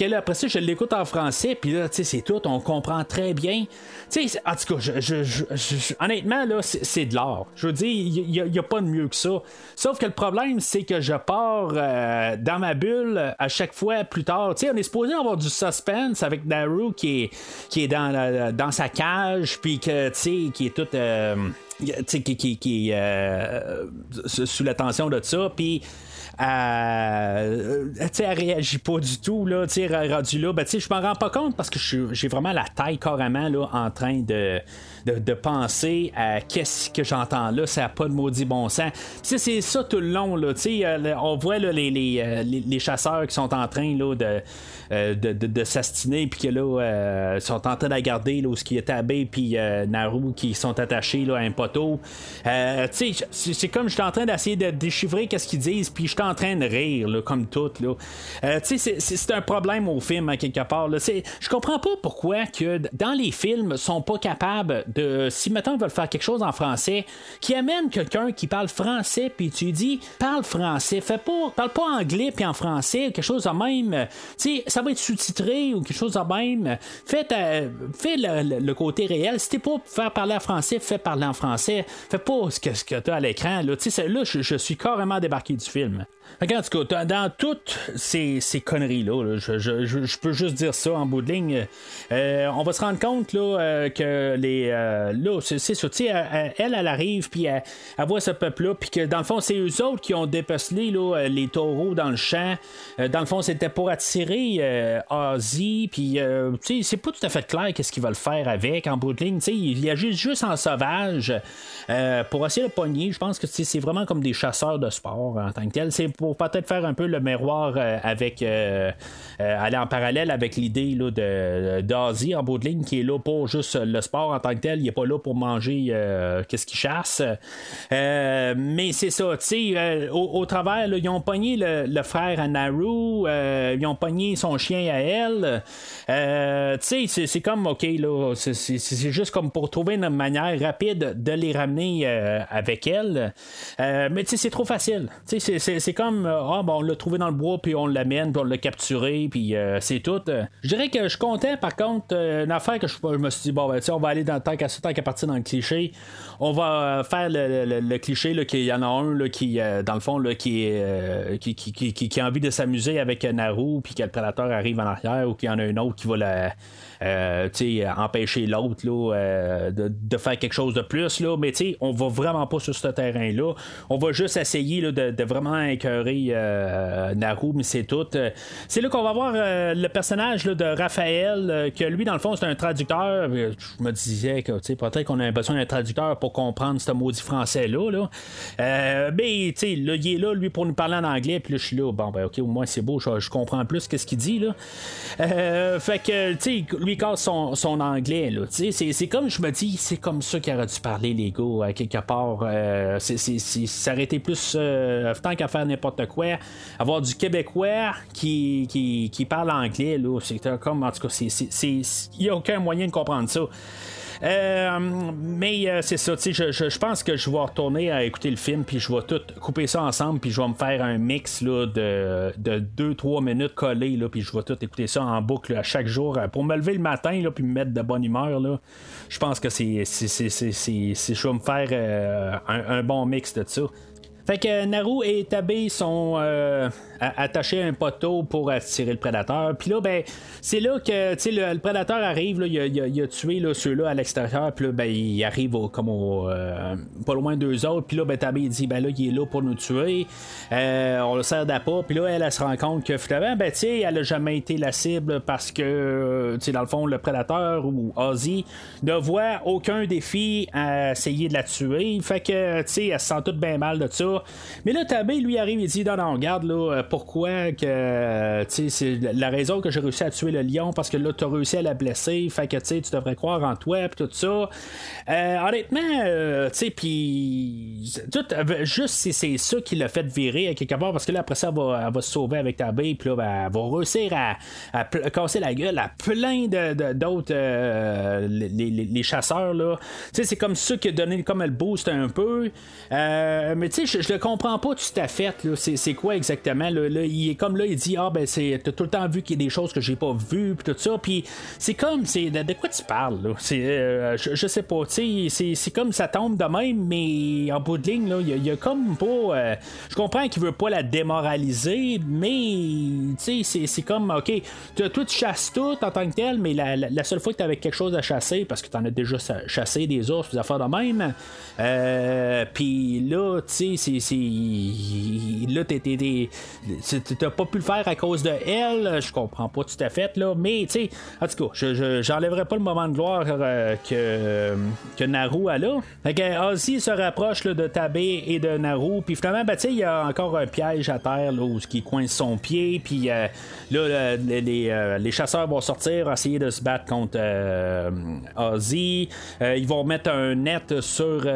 [SPEAKER 2] Là, après ça, je l'écoute en français, puis là, tu sais, c'est tout, on comprend très bien. Tu sais, en tout cas, je, honnêtement, là, c'est de l'art. Je veux dire, il n'y a, pas de mieux que ça. Sauf que le problème, c'est que je pars euh, dans ma bulle à chaque fois plus tard. Tu sais, on est supposé avoir du suspense avec Naru qui est, qui est dans, dans sa cage, puis que, tu sais, qui est tout. Euh, qui, qui, qui, est euh, sous la tension de ça, puis elle, elle réagit pas du tout, là, rendu là, ben, je m'en rends pas compte parce que j'ai vraiment la taille carrément là, en train de de, penser à qu'est-ce que j'entends là, ça n'a pas de maudit bon sens. c'est ça tout le long, là, euh, on voit là, les, les, euh, les, chasseurs qui sont en train là, de, euh, de, de, s'astiner, puis que là, sont en train de garder là, où ce qui est Abbé, puis Naru qui sont attachés là, à un poteau. c'est comme je suis en train d'essayer de déchiffrer qu'est-ce qu'ils disent, puis je en train de rire, comme tout. Là. c'est un problème au film, à quelque part. Là. Je comprends pas pourquoi que dans les films, sont pas capables de si maintenant ils veulent faire quelque chose en français, qui amène quelqu'un qui parle français, puis tu dis parle français, fais pas, parle pas anglais puis en français, quelque chose de même, ça va être sous-titré ou quelque chose de même. Fais, fais le, côté réel. Si t'es pas faire parler en français, fais parler en français. Fais pas ce que, ce que t'as à l'écran. Là, là je suis carrément débarqué du film. En tout cas, dans toutes ces, conneries-là, je, peux juste dire ça en bout de ligne. Euh, on va se rendre compte là, euh, que les. Euh, là, c'est ça. Elle, elle, elle arrive, puis elle, voit ce peuple-là, puis que dans le fond, c'est eux autres qui ont dépecelé là, les taureaux dans le champ. dans le fond, c'était pour attirer Ozzy, puis c'est pas tout à fait clair qu'est-ce qu'ils veulent faire avec en bout de ligne. Il agit juste en sauvage pour essayer de pogner. Je pense que c'est vraiment comme des chasseurs de sport en tant que tel. C'est pour peut-être faire un peu le miroir euh, avec euh, euh, aller en parallèle avec l'idée de d'Asie en bout de ligne qui est là pour juste le sport en tant que tel, il est pas là pour manger qu'est-ce qu'il chasse. mais c'est ça, tu sais, au, travers, ils ont pogné le, frère à Naru, ils ont pogné son chien à elle. tu sais, c'est comme ok là, c'est juste comme pour trouver une manière rapide de les ramener avec elle. mais tu sais, c'est trop facile. Tu sais, c'est comme euh, ah, bon, on l'a trouvé dans le bois, puis on l'amène, puis on l'a capturé, puis euh, c'est tout. Je dirais que je comptais, par contre, euh, une affaire que je, me suis dit, bon, ben, on va aller dans le temps qu'à tant qu'à partir dans le cliché. On va faire le, cliché qu'il y en a un qui, dans le fond, là, qui, qui, a envie de s'amuser avec Naru, puis que le prédateur arrive en arrière, ou qu'il y en a un autre qui va euh, empêcher l'autre euh, de, faire quelque chose de plus. Là, mais on va vraiment pas sur ce terrain-là. On va juste essayer de, vraiment écœurer euh, Naru, mais c'est tout. C'est là qu'on va voir le personnage de Raphaël, que lui, dans le fond, c'est un traducteur. Je me disais que peut-être qu'on a besoin d'un traducteur pour comprendre ce maudit français-là. Là. mais là, il est là, lui, pour nous parler en anglais. Puis là, je suis là, bon, ben, ok, au moins c'est beau, je, comprends plus ce qu'il dit. Là. fait que, tu sais, lui casse son, anglais. Là. C'est, c'est comme je me dis, c'est comme ça qu'il aurait dû parler, les gars, à quelque part. Euh, c'est, été plus euh, tant qu'à faire n'importe quoi. Avoir du Québécois qui, qui, qui parle anglais, là, c'est comme, en tout cas, il n'y a aucun moyen de comprendre ça. Mais c'est ça, tu sais, je, pense que je vais retourner à écouter le film, puis je vais tout couper ça ensemble, puis je vais me faire un mix là, de 2-3 minutes collées, là, puis je vais tout écouter ça en boucle à chaque jour pour me lever le matin, là, puis me mettre de bonne humeur. Là. Je pense que c'est, je vais me faire un, un bon mix de ça. Fait que Naru et Tabé sont euh, attachés à un poteau pour attirer le prédateur. Puis là, ben, c'est là que le, le prédateur arrive, là, il, a, tué ceux-là à l'extérieur. Puis là, ben, il arrive comme au, euh, pas loin d'eux autres. Puis là, ben, Tabé il dit ben là, il est là pour nous tuer. Euh, on le sert d'appât. Puis là, elle, elle, se rend compte que finalement, ben, tu elle a jamais été la cible parce que, tu dans le fond, le prédateur ou Ozzy ne voit aucun défi à essayer de la tuer. Fait que, tu sais, elle se sent toute bien mal de ça. Mais là, Tabé, lui, arrive et dit Non, non, regarde, là, euh, pourquoi que. Tu sais, c'est la raison que j'ai réussi à tuer le lion, parce que là, tu as réussi à la blesser, fait que, tu sais, tu devrais croire en toi, pis tout ça. Euh, honnêtement, euh, tu sais, puis. Juste si c'est ça qui l'a fait virer à quelque part, parce que là, après ça, elle va, va se sauver avec Tabé, puis là, ben, elle va réussir à, casser la gueule à plein d'autres. les, chasseurs, là. Tu sais, c'est comme ça qui a donné comme le boost un peu. mais tu sais, je, je le comprends pas tout à fait. C'est, quoi exactement? Il est comme là, il dit Ah, ben, c'est, t'as tout le temps vu qu'il y a des choses que j'ai pas vues, puis tout ça. Puis c'est comme, c'est de, quoi tu parles? Là? Euh, je, sais pas. C'est, c'est comme ça tombe de même, mais en bout de ligne, là, il y, a comme pas. Euh, je comprends qu'il veut pas la démoraliser, mais c'est, c'est comme, OK, toi, tu chasses tout en tant que tel, mais la, seule fois que tu avais quelque chose à chasser, parce que tu en as déjà chassé des ours, des affaires de même, euh, puis là, tu sais, c'est là, t'as pas pu le faire à cause de elle. Je comprends pas tout à fait, là. Mais, tu sais, en tout cas, j'enlèverai pas le moment de gloire euh, que, que Naru a là. Fait que Ozzy se rapproche de Tabé et de Naru. Puis finalement, ben, tu sais, il y a encore un piège à terre là, où qui coince son pied. Puis euh, là, les, euh, les, chasseurs vont sortir, essayer de se battre contre Ozzy. ils vont mettre un net sur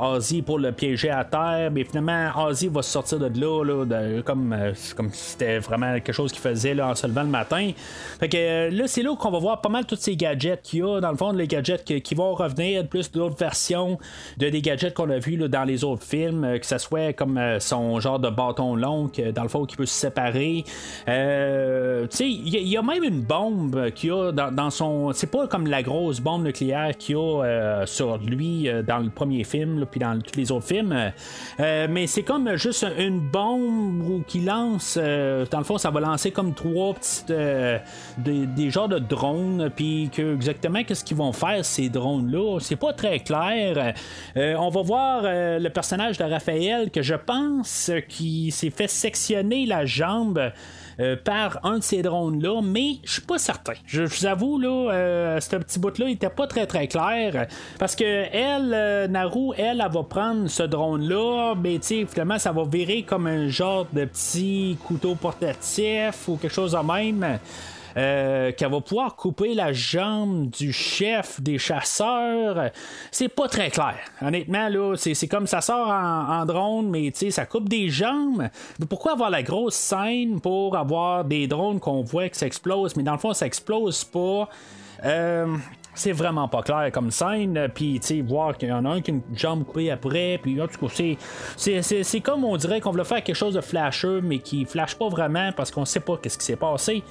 [SPEAKER 2] Ozzy pour le piéger à terre. Mais finalement, Ozzy va sortir de là, comme, euh, comme si c'était vraiment quelque chose qu'il faisait en se levant le matin. Fait que euh, là, c'est là qu'on va voir pas mal tous ces gadgets qu'il y a, dans le fond, les gadgets qui, vont revenir, plus d'autres versions de des gadgets qu'on a vus dans les autres films, euh, que ce soit comme son genre de bâton long, dans le fond, qui peut se séparer. tu sais, il y, a même une bombe qu'il a dans, son. C'est pas comme la grosse bombe nucléaire qu'il y a sur lui dans le premier film, puis dans tous les autres films. mais c'est comme juste une bombe qui Euh, dans le fond, ça va lancer comme trois petites. Euh, des, genres de drones. Puis que exactement qu'est-ce qu'ils vont faire ces drones-là, c'est pas très clair. Euh, on va voir le personnage de Raphaël que je pense qui s'est fait sectionner la jambe. Euh, par un de ces drones-là, mais je suis pas certain. Je, vous avoue, là, euh, ce petit bout-là il était pas très très clair. Parce que elle, euh, Naru, elle, elle, va prendre ce drone-là, mais tu finalement, ça va virer comme un genre de petit couteau portatif ou quelque chose de même. Euh, qu'elle va pouvoir couper la jambe du chef des chasseurs. C'est pas très clair. Honnêtement, là, c'est, comme ça sort en, drone, mais ça coupe des jambes. pourquoi avoir la grosse scène pour avoir des drones qu'on voit que ça explose, mais dans le fond, ça explose pas? Euh, c'est vraiment pas clair comme scène. Puis, tu sais, voir qu'il y en a un qui a une jambe coupée après. Puis, en tout cas, c'est, comme on dirait qu'on veut faire quelque chose de flasheux, mais qui flash pas vraiment parce qu'on sait pas qu'est-ce qui s'est passé.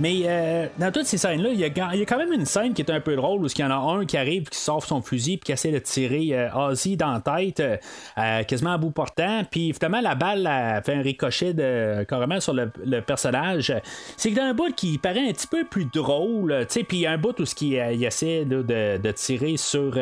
[SPEAKER 2] Mais euh, dans toutes ces scènes-là, il y, a quand même une scène qui est un peu drôle où il y en a un qui arrive, qui sort son fusil, puis qui essaie de tirer euh, Ozzy dans la tête, euh, quasiment à bout portant. Puis finalement, la balle a fait un ricochet de, carrément sur le, personnage. C'est que dans un bout qui paraît un petit peu plus drôle, tu sais, puis un bout où il, il essaie de, de, tirer sur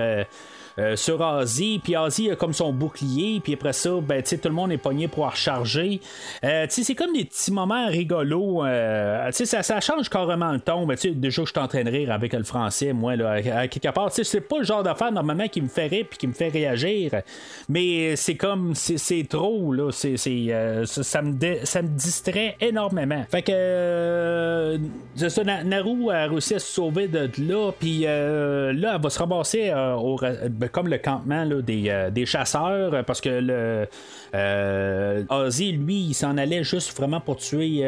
[SPEAKER 2] euh, sur Ozzy, puis Ozzy a comme son bouclier, puis après ça, ben, tout le monde est pogné pour recharger. Euh, c'est comme des petits moments rigolos. Euh, ça, ça change carrément le ton. Ben, déjà je suis en train de rire avec le français, moi, là, à, quelque part. C'est pas le genre d'affaire normalement qui me fait rire puis qui me fait réagir. Mais c'est comme, c'est trop, là. C'est, ça, me ça me distrait énormément. Fait que, ça, Naru a réussi à se sauver de là, puis là, elle va se ramasser au. Ben, ben, comme le campement des, des, chasseurs, parce que le Ozzy, lui, il s'en allait juste vraiment pour tuer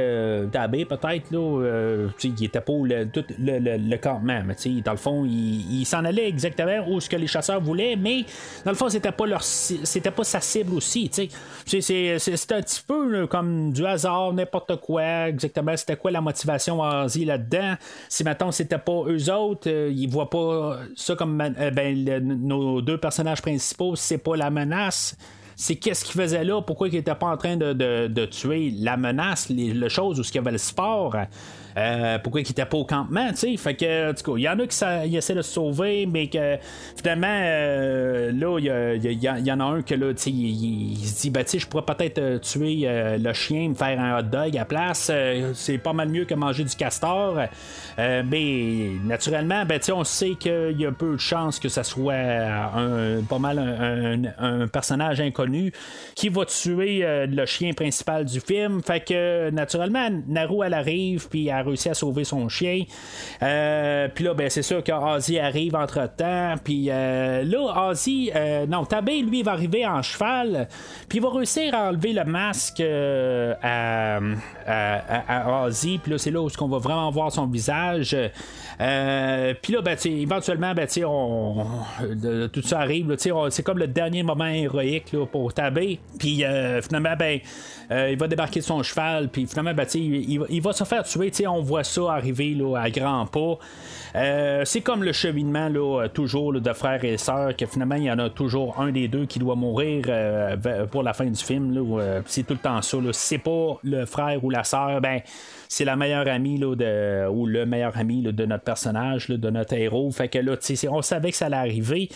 [SPEAKER 2] Tabé, peut-être. Là, il était pour le, tout le, campement, mais dans le fond, il, s'en allait exactement où ce que les chasseurs voulaient, mais dans le fond, c'était pas leur c'était pas sa cible aussi. C'est, un petit peu comme du hasard, n'importe quoi, exactement. C'était quoi la motivation Ozzy là-dedans? Si maintenant c'était pas eux autres, euh, ils voient pas ça comme euh, ben, nos deux personnages principaux, c'est pas la menace c'est qu'est-ce qu'il faisait là, pourquoi il était pas en train de, tuer la menace, les, le chose où ce qu'il y avait le sport? Euh, pourquoi il n'était pas au campement, tu sais? Fait que, du coup, il y en a qui essaient de se sauver, mais que finalement, euh, là, il y, en a un que là, il, se dit, ben, tu sais, je pourrais peut-être tuer le chien, me faire un hot dog à place. c'est pas mal mieux que manger du castor. mais naturellement, ben, tu sais, on sait qu'il y a peu de chances que ça soit un, pas mal un, personnage inconnu qui va tuer le chien principal du film. Fait que, naturellement, Naru, elle arrive, puis elle réussi à sauver son chien. Euh, puis là, ben, c'est sûr que Ozzy arrive entre temps. Puis euh, là, Ozzy, euh, non, Tabé, lui, va arriver en cheval. Puis il va réussir à enlever le masque à, à, Ozzy. Puis là, c'est là où on va vraiment voir son visage. puis là, ben, éventuellement, ben, tout ça arrive. C'est comme le dernier moment héroïque pour Tabé. Puis finalement, ben, il va débarquer de son cheval. Puis finalement, ben, il, il, va se faire tuer. On on voit ça arriver là, à grands pas. Euh, c'est comme le cheminement là, toujours de frères et sœurs, que finalement il y en a toujours un des deux qui doit mourir euh, pour la fin du film. Euh, c'est tout le temps ça. C'est pas le frère ou la sœur, ben c'est la meilleure amie là, ou le meilleur ami de notre personnage, de notre héros. Fait que là, on savait que ça allait arriver.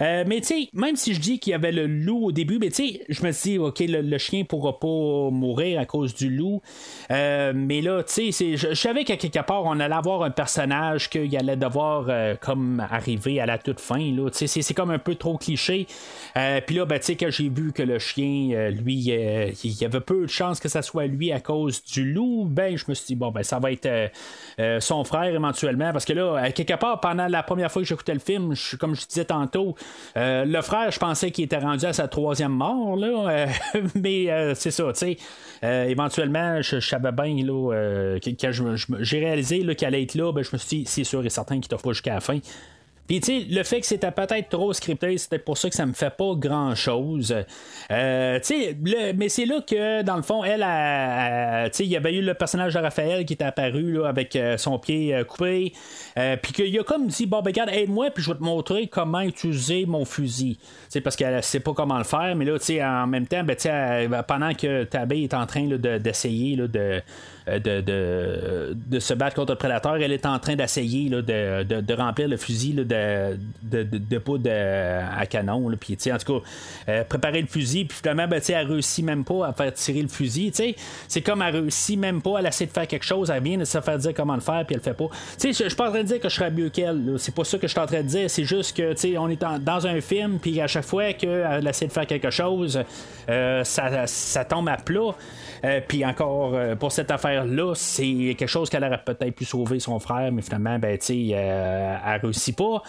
[SPEAKER 2] Euh, mais tu même si je dis qu'il y avait le loup au début, mais je me dis, ok, le, chien pourra pas mourir à cause du loup. Euh, mais là, tu sais, je, savais qu'à quelque part, on allait avoir un personnage qu'il allait devoir euh, comme arriver à la toute fin. C'est comme un peu trop cliché. Puis là, ben, tu sais, quand j'ai vu que le chien, lui, il y avait peu de chances que ça soit lui à cause du loup, ben, je me suis dit, bon, ben, ça va être euh, euh, son frère éventuellement. Parce que là, quelque part, pendant la première fois que j'écoutais le film, comme je disais tantôt, euh, le frère, je pensais qu'il était rendu à sa troisième mort, là. mais c'est ça, tu sais. éventuellement, je, savais bien, là, quand j'ai réalisé qu'il allait être là, ben, je me suis dit, c'est sûr et certain qu'il t'offre pas jusqu'à la fin. Puis, tu sais, le fait que c'était peut-être trop scripté, c'était pour ça que ça me fait pas grand-chose. Euh, tu sais, mais c'est là que, dans le fond, elle, tu sais, il y avait eu le personnage de Raphaël qui était apparu là, avec euh, son pied euh, coupé. puis qu'il a comme dit, bon, ben, regarde, aide-moi, puis je vais te montrer comment utiliser mon fusil. sais parce qu'elle sait pas comment le faire, mais là, tu sais, en même temps, ben, ben, pendant que Tabé est en train d'essayer de euh, de, de, se battre contre le prédateur. Elle est en train d'essayer de, de, remplir le fusil de, de, poudre à canon. En tout cas, euh, préparer le fusil. Puis finalement, ben, elle réussit même pas à faire tirer le fusil. C'est comme elle réussit même pas. Elle essaie de faire quelque chose. Elle vient de se faire dire comment le faire. Puis elle le fait pas. Je suis pas en train de dire que je serais mieux qu'elle. C'est pas ça que je suis en train de dire. C'est juste que on est dans un film. Puis à chaque fois qu'elle essaie de faire quelque chose, euh, ça, ça tombe à plat. Euh, puis encore, euh, pour cette affaire-là, c'est quelque chose qu'elle aurait peut-être pu sauver son frère, mais finalement, ben, tu euh, elle réussit pas.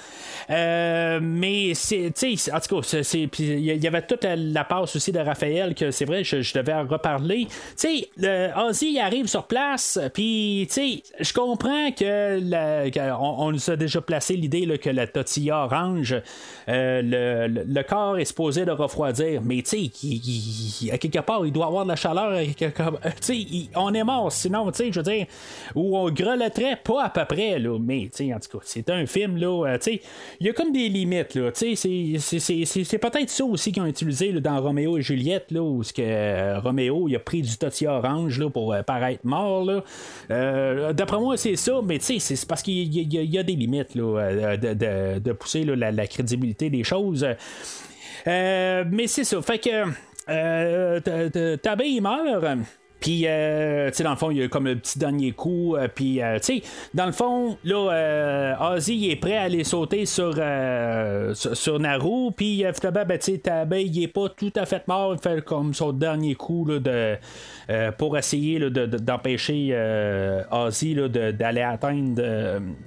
[SPEAKER 2] mais c'est, en tout cas, il y avait toute la passe aussi de Raphaël que c'est vrai, je, devais en reparler. Tu sais, Ozzy arrive sur place, puis tu sais, je comprends que, on, nous a déjà placé l'idée que la tortilla orange, le, corps est supposé de refroidir, mais tu sais, à quelque part, il doit avoir de la chaleur comme, on est mort, sinon, je veux dire, où on grelotterait pas à peu près, là, mais, en tout cas, c'est un film, là, euh, il y a comme des limites, là, c'est, peut-être ça aussi qu'ils ont utilisé dans Roméo et Juliette, là, où ce que euh, Roméo, il a pris du tortilla orange, là, pour euh, paraître mort, là. d'après moi, c'est ça, mais, c'est parce qu'il y, a des limites, là, de, pousser la, crédibilité des choses. mais c'est ça. Fait que euh, Tabé, il meurt. Puis, euh, tu sais, dans le fond, il y a comme un petit dernier coup. Euh, puis, euh, tu sais, dans le fond, là, euh, Ozzy est prêt à aller sauter sur, sur, Naru. Puis, finalement, ben, tu sais, il est pas tout à fait mort. Il fait comme son dernier coup là, de, pour essayer d'empêcher Ozzy d'aller atteindre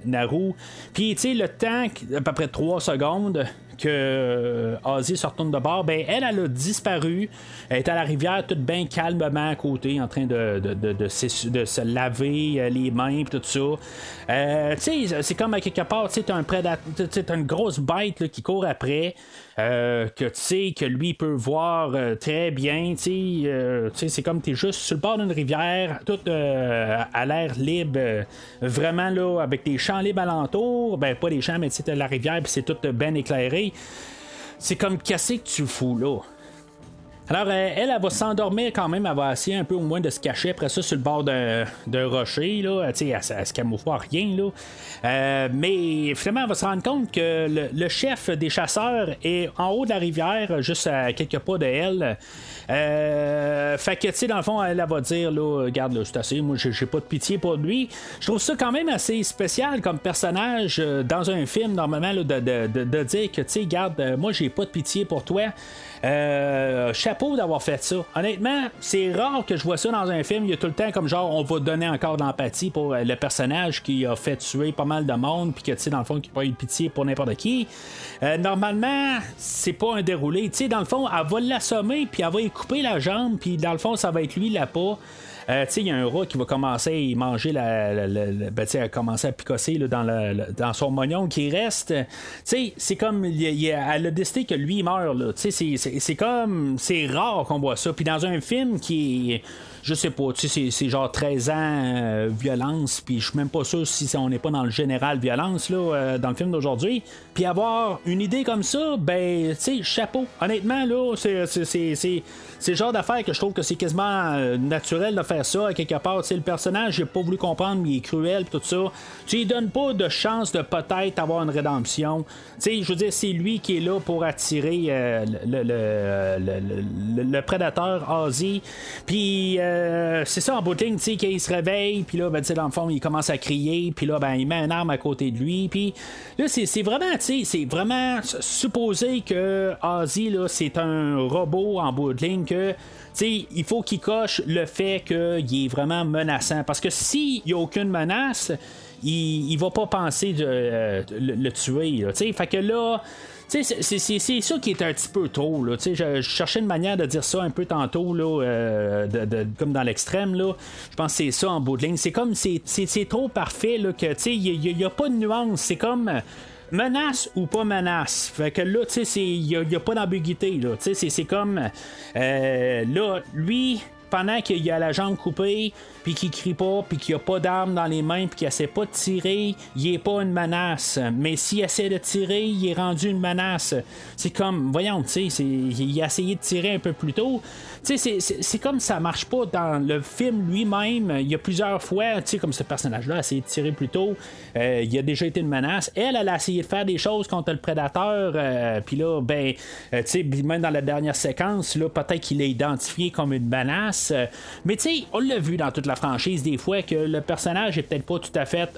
[SPEAKER 2] Naru. Puis, tu sais, le temps, à peu près 3 secondes, que Ozzy se retourne de bord, ben elle, elle a disparu. Elle est à la rivière, toute bien calmement à côté, en train de, de, se, laver les mains et tout ça. sais, c'est comme à quelque part, tu sais, un prédateur, une grosse bête qui court après. Que tu sais que lui peut voir très bien, tu sais, c'est comme tu es juste sur le bord d'une rivière, tout à l'air libre, vraiment là, avec des champs libres alentour, ben pas des champs, mais tu la rivière, puis c'est tout bien éclairé. C'est comme cassé que tu fous là? Alors, euh, elle, elle, va s'endormir quand même. Elle va essayer un peu au moins de se cacher après ça sur le bord d'un rocher. Là. Elle, elle, elle, se camoufle rien. Là. Euh, mais finalement, elle va se rendre compte que le, chef des chasseurs est en haut de la rivière, juste à quelques pas de elle. Euh, fait que, tu sais, dans le fond, elle, va dire, là, regarde, là, c'est assez, moi, j'ai pas de pitié pour lui. Je trouve ça quand même assez spécial comme personnage dans un film, normalement, de, de, de, dire que, tu sais, garde, moi, j'ai pas de pitié pour toi. Euh, chapeau d'avoir fait ça. Honnêtement, c'est rare que je vois ça dans un film. Il y a tout le temps comme genre, on va donner encore d'empathie pour euh, le personnage qui a fait tuer pas mal de monde, puis que, tu sais, dans le fond, qui pas eu de pitié pour n'importe qui. Euh, normalement, c'est pas un déroulé. Tu sais, dans le fond, elle va l'assommer, puis elle va y couper la jambe, puis dans le fond, ça va être lui la peau. Euh, il y a un rat qui va commencer à manger la. ben, à commencer à picosser dans, dans son mognon qui reste. C'est comme. Il, elle a décidé que lui il meurt. C'est comme. C'est rare qu'on voit ça. Puis dans un film qui je sais pas, tu sais, c'est genre 13 ans euh, violence, puis je suis même pas sûr si on n'est pas dans le général violence, là, euh, dans le film d'aujourd'hui. Puis avoir une idée comme ça, ben, tu sais, chapeau. Honnêtement, là, c'est c'est le genre d'affaire que je trouve que c'est quasiment euh, naturel de faire ça à quelque part. le personnage, j'ai pas voulu comprendre, mais il est cruel, tout ça. Tu lui donnes pas de chance de peut-être avoir une rédemption. sais je veux dire, c'est lui qui est là pour attirer le, le, le, prédateur Ozzy. Puis euh, c'est ça en bout de ligne, tu qu'il se réveille, puis là, ben, dans le fond, il commence à crier, puis là, ben, il met une arme à côté de lui, puis là, c'est vraiment, tu c'est vraiment supposé que Ozzy, là, c'est un robot en bout de ligne il faut qu'il coche le fait qu'il est vraiment menaçant. Parce que s'il n'y a aucune menace, il, il va pas penser de euh, le, tuer. sais fait que là, c'est ça qui est un petit peu trop. Là. Je, je, cherchais une manière de dire ça un peu tantôt, là, euh, de, comme dans l'extrême. Je pense que c'est ça en bout de ligne. C'est comme c'est trop parfait là, que il n'y a, pas de nuance. C'est comme menace ou pas menace. Fait que là, tu sais, il n'y a, pas d'ambiguïté. C'est comme euh, là, lui, pendant qu'il a la jambe coupée, puis qu'il crie pas, puis qu'il a pas d'arme dans les mains, puis qu'il essaie pas de tirer, il est pas une menace. Mais s'il essaie de tirer, il est rendu une menace. C'est comme, voyons, tu sais, il a essayé de tirer un peu plus tôt. Tu sais, c'est comme ça marche pas dans le film lui-même. Il y a plusieurs fois, tu sais, comme ce personnage-là a essayé de tirer plus tôt, euh, il a déjà été une menace. Elle, elle a essayé de faire des choses contre le prédateur, euh, puis là, ben, euh, tu sais, même dans la dernière séquence, là, peut-être qu'il est identifié comme une menace. Mais tu sais, on l'a vu dans toute la franchise des fois que le personnage est peut-être pas tout à fait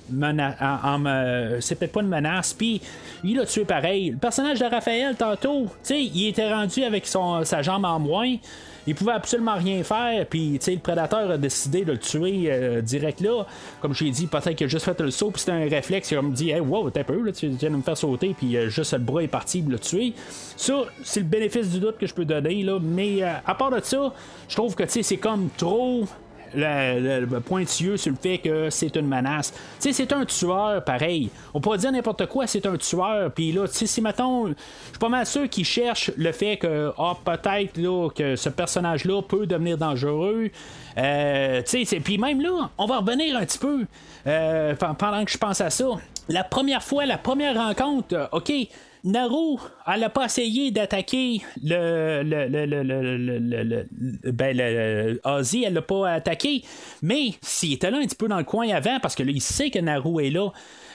[SPEAKER 2] c'est peut-être pas une menace puis il a tué pareil. Le personnage de Raphaël tantôt tu sais il était rendu avec son, sa jambe en moins il pouvait absolument rien faire, puis le prédateur a décidé de le tuer euh, direct là. Comme j'ai dit, peut-être qu'il a juste fait le saut, puis c'était un réflexe, il me dit hey, wow, t'es peu, là, tu viens de me faire sauter, puis euh, juste le bras est parti pour le tuer. Ça, c'est le bénéfice du doute que je peux donner, là, mais euh, à part de ça, je trouve que c'est comme trop le, pointilleux sur le fait que c'est une menace. Tu sais, c'est un tueur, pareil. On pourrait dire n'importe quoi, c'est un tueur. Puis là, tu sais, si mettons, je suis pas mal sûr qu'ils cherchent le fait que, ah, peut-être là, que ce personnage-là peut devenir dangereux. Euh, tu sais, puis même là, on va revenir un petit peu euh, pendant que je pense à ça. La première fois, la première rencontre, ok, Naru, elle n'a pas essayé d'attaquer le, le, le, le, ben, Ozzy, elle l'a pas attaqué. Mais s'il était là un petit peu dans le coin avant, parce que là, il sait que Naru est là,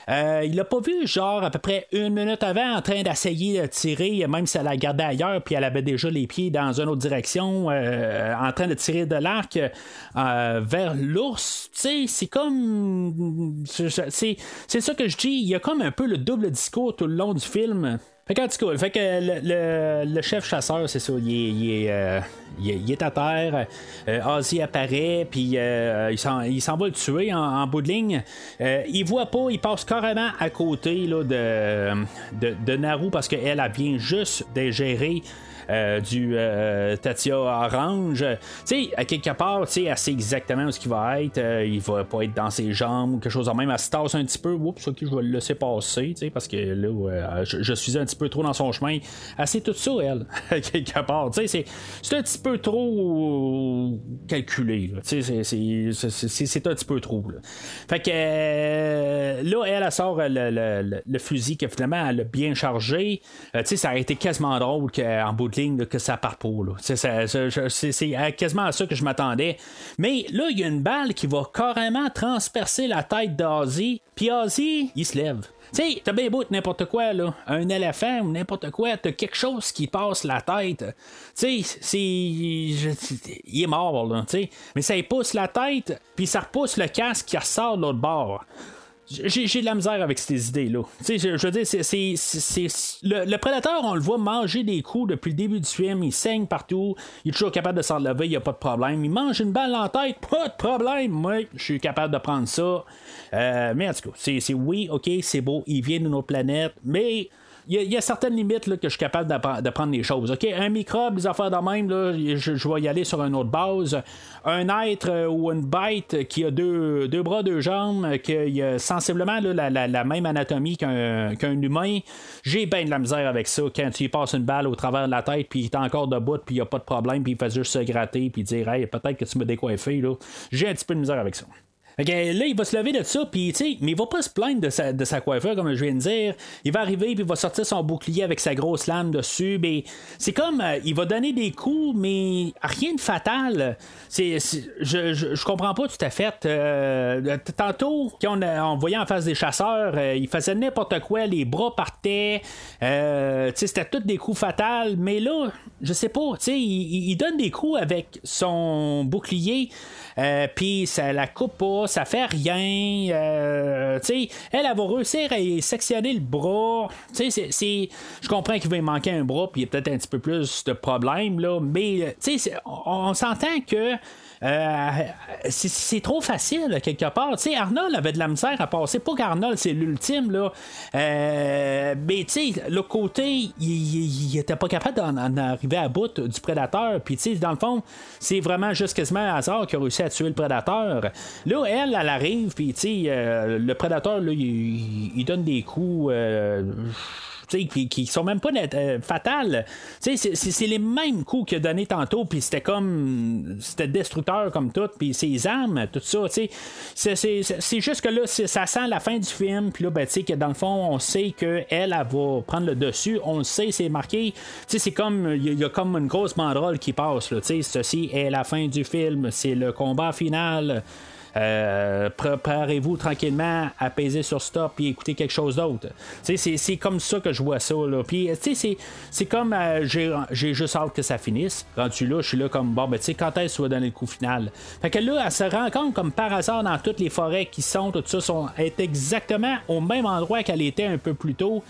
[SPEAKER 2] euh, il l'a pas vu, genre, à peu près une minute avant, en train d'essayer de tirer, même si elle la gardait ailleurs, puis elle avait déjà les pieds dans une autre direction, euh, en train de tirer de l'arc euh, vers l'ours. Tu sais, c'est comme. C'est ça que je dis. Il y a comme un peu le double discours tout le long du film. Fait que, cas, fait que le, chef chasseur, c'est ça, il est, euh, est, à terre. Euh, Ozzy apparaît, puis euh, il s'en va le tuer en, bout de ligne. il voit pas, il passe carrément à côté de, Naru parce qu'elle, elle vient juste de euh, du euh, Tatia Orange. Tu sais, à quelque part, tu sais, elle sait exactement où ce qu'il va être. Euh, il va pas être dans ses jambes ou quelque chose de même. Elle se tasse un petit peu. Oups, ok, je vais le laisser passer, tu sais, parce que là, je, suis un petit peu trop dans son chemin. Elle sait tout ça, elle, à quelque part. Tu sais, c'est un petit peu trop calculé. Tu sais, c'est un petit peu trop. Là. Fait que là, elle, elle sort le, fusil que finalement elle a bien chargé. tu sais, ça a été quasiment drôle qu'en bout de que ça part pas. C'est quasiment à ça que je m'attendais. Mais là, il y a une balle qui va carrément transpercer la tête d'Ozzy. Puis Ozzy, il se lève. Tu sais, t'as bien beau n'importe quoi, là. Un éléphant ou n'importe quoi, t'as quelque chose qui passe la tête. Tu sais, c'est. Il est mort, là. Mais ça pousse la tête, puis ça repousse le casque qui ressort de l'autre bord j'ai de la misère avec ces idées-là. Je, je veux dire, c'est, le, prédateur, on le voit manger des coups depuis le début du film, il saigne partout, il est toujours capable de s'en lever, il n'y a pas de problème. Il mange une balle en tête, pas de problème. Moi, je suis capable de prendre ça. Euh, mais en tout cas, c'est, oui, ok, c'est beau, il vient de nos planètes, mais il y, a certaines limites là, que je suis capable de, prendre les choses. OK, un microbe, des affaires de même, là, je, vais y aller sur une autre base. Un être euh, ou une bête qui a deux, deux bras, deux jambes, qui a sensiblement la, la, même anatomie qu'un humain, j'ai bien de la misère avec ça. Quand tu y passes une balle au travers de la tête, puis il est encore debout, puis il n'y a pas de problème, puis il fait juste se gratter, puis dire, hey, peut-être que tu me décoiffé. J'ai un petit peu de misère avec ça là, il va se lever de ça, puis, mais il va pas se plaindre de sa, de sa coiffure, comme je viens de dire. Il va arriver, puis il va sortir son bouclier avec sa grosse lame dessus. C'est comme, euh, il va donner des coups, mais rien de fatal. C'est, je, je, comprends pas tout à fait. Euh, tantôt, quand on, voyait en face des chasseurs, euh, il faisait n'importe quoi, les bras partaient. sais, c'était tous des coups fatals. Mais là, je sais pas, il, il donne des coups avec son bouclier. Euh, puis ça la coupe pas, ça fait rien. Euh, elle, elle va réussir à sectionner le bras. Je comprends qu'il va manquer un bras, puis il y a peut-être un petit peu plus de problèmes, là, mais on s'entend que euh, c'est trop facile, quelque part. Arnold avait de la misère à passer. Pas qu'Arnold, c'est l'ultime, là. Euh, mais, tu sais, le côté, il, était pas capable d'en arriver à bout du prédateur. Puis, tu sais, dans le fond, c'est vraiment juste quasiment un hasard qui a réussi à tuer le prédateur. Là, elle, elle arrive, puis, tu sais, euh, le prédateur, là, il, donne des coups qui, qui sont même pas euh, fatales. C'est les mêmes coups qu'il a donné tantôt, puis c'était comme. C'était destructeur comme tout, puis ses armes, tout ça. C'est juste que là, ça sent la fin du film, puis là, ben, que dans le fond, on sait qu'elle, elle, va prendre le dessus, on le sait, c'est marqué. C'est comme. Il y, a comme une grosse banderole qui passe, là, ceci est la fin du film, c'est le combat final. Euh, préparez-vous tranquillement à peser sur stop et écouter quelque chose d'autre. C'est comme ça que je vois ça. Puis, c'est comme euh, j'ai juste hâte que ça finisse. Quand tu là, je suis là comme bon, ben, tu sais, quand est-ce que tu vas donner le coup final? Fait que là, elle se rend compte comme par hasard dans toutes les forêts qui sont, tout ça, sont, est exactement au même endroit qu'elle était un peu plus tôt.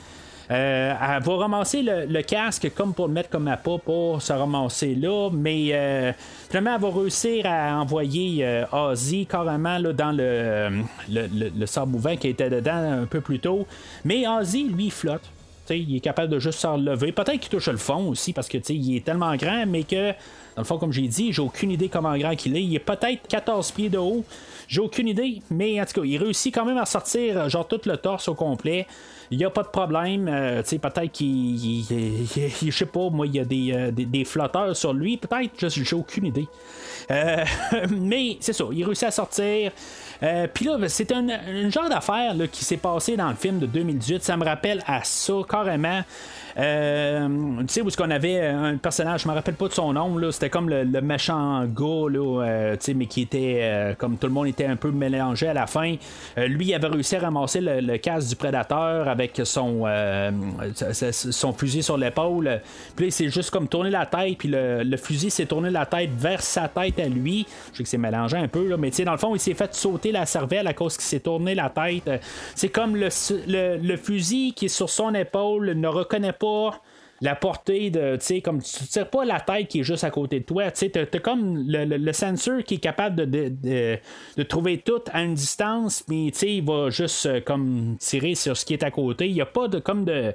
[SPEAKER 2] Euh, elle va ramasser le, casque comme pour le mettre comme appât pour se ramasser là, mais euh, finalement, elle va réussir à envoyer euh, Ozzy carrément là, dans le, le, le, sable mouvant qui était dedans un peu plus tôt. Mais Ozzy, lui, flotte. il est capable de juste se relever. Peut-être qu'il touche le fond aussi parce que il est tellement grand, mais que, dans le fond, comme j'ai dit, j'ai aucune idée comment grand qu'il est. Il est peut-être 14 pieds de haut. J'ai aucune idée, mais en tout cas, il réussit quand même à sortir genre tout le torse au complet. Il n'y a pas de problème. Euh, peut-être qu'il. Je sais pas, moi, il y a des, euh, des, flotteurs sur lui. Peut-être, j'ai aucune idée. Euh, mais c'est ça, il réussit à sortir. Puis là, c'est un, genre d'affaire qui s'est passé dans le film de 2018. Ça me rappelle à ça carrément. Euh, tu sais, où est-ce qu'on avait un personnage, je me rappelle pas de son nom, c'était comme le, méchant gars, là, euh, tu sais, mais qui était, euh, comme tout le monde était un peu mélangé à la fin. lui, il avait réussi à ramasser le, casque du prédateur, avec son, son fusil sur l'épaule. Puis il s'est juste comme tourné la tête, puis le, fusil s'est tourné la tête vers sa tête à lui. Je sais que c'est mélangé un peu, là, mais dans le fond, il s'est fait sauter la cervelle à cause qu'il s'est tourné la tête. C'est comme le, le, fusil qui est sur son épaule ne reconnaît pas la portée de, tu sais, comme tu tires pas la tête qui est juste à côté de toi, tu sais, t'as, comme le, le, sensor qui est capable de, de, trouver tout à une distance, mais tu sais, il va juste euh, comme tirer sur ce qui est à côté. Il n'y a pas de comme de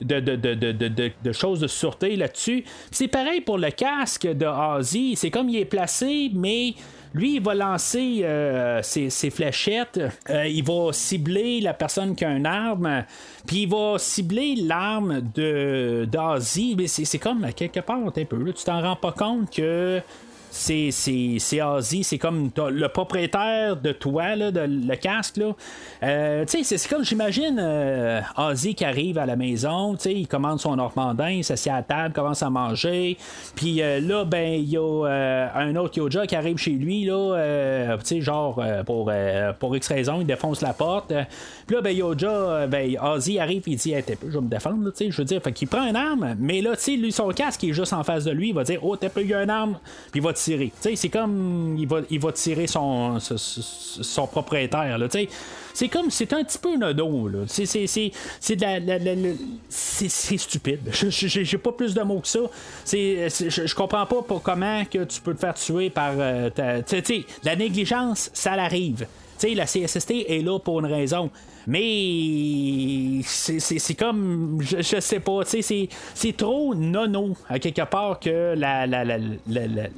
[SPEAKER 2] de, de, choses de sûreté là-dessus. C'est pareil pour le casque de Ozzy, c'est comme il est placé, mais lui, il va lancer euh, ses, fléchettes, euh, il va cibler la personne qui a une arme, puis il va cibler l'arme d'Asie. Mais c'est comme quelque part un peu. Là, tu t'en rends pas compte que c'est, Ozzy, c'est comme le propriétaire de toi, là, le casque. Là. Euh, c'est, comme, j'imagine, euh, Ozzy qui arrive à la maison, il commande son normandin, il s'assied à la table, commence à manger. Puis euh, là, ben, il y a un autre Yoja qui arrive chez lui, là, genre, pour, pour X raison, il défonce la porte. Puis là, ben, Yoja, ben, Ozzy arrive il dit, hey, je vais me défendre, je veux dire, fait qu'il prend une arme, mais là, lui, son casque est juste en face de lui, il va dire, oh, t'as pas eu une arme, puis il C'est comme il va, il va tirer son, son, propriétaire. C'est comme c'est un petit peu un ado. C'est, c'est, c'est, de la, c'est, stupide. J'ai pas plus de mots que ça. C'est, je comprends pas pour comment que tu peux te faire tuer par euh, la négligence, ça l'arrive. la CSST est là pour une raison. Mais c'est comme, je, sais pas, c'est trop nono à quelque part que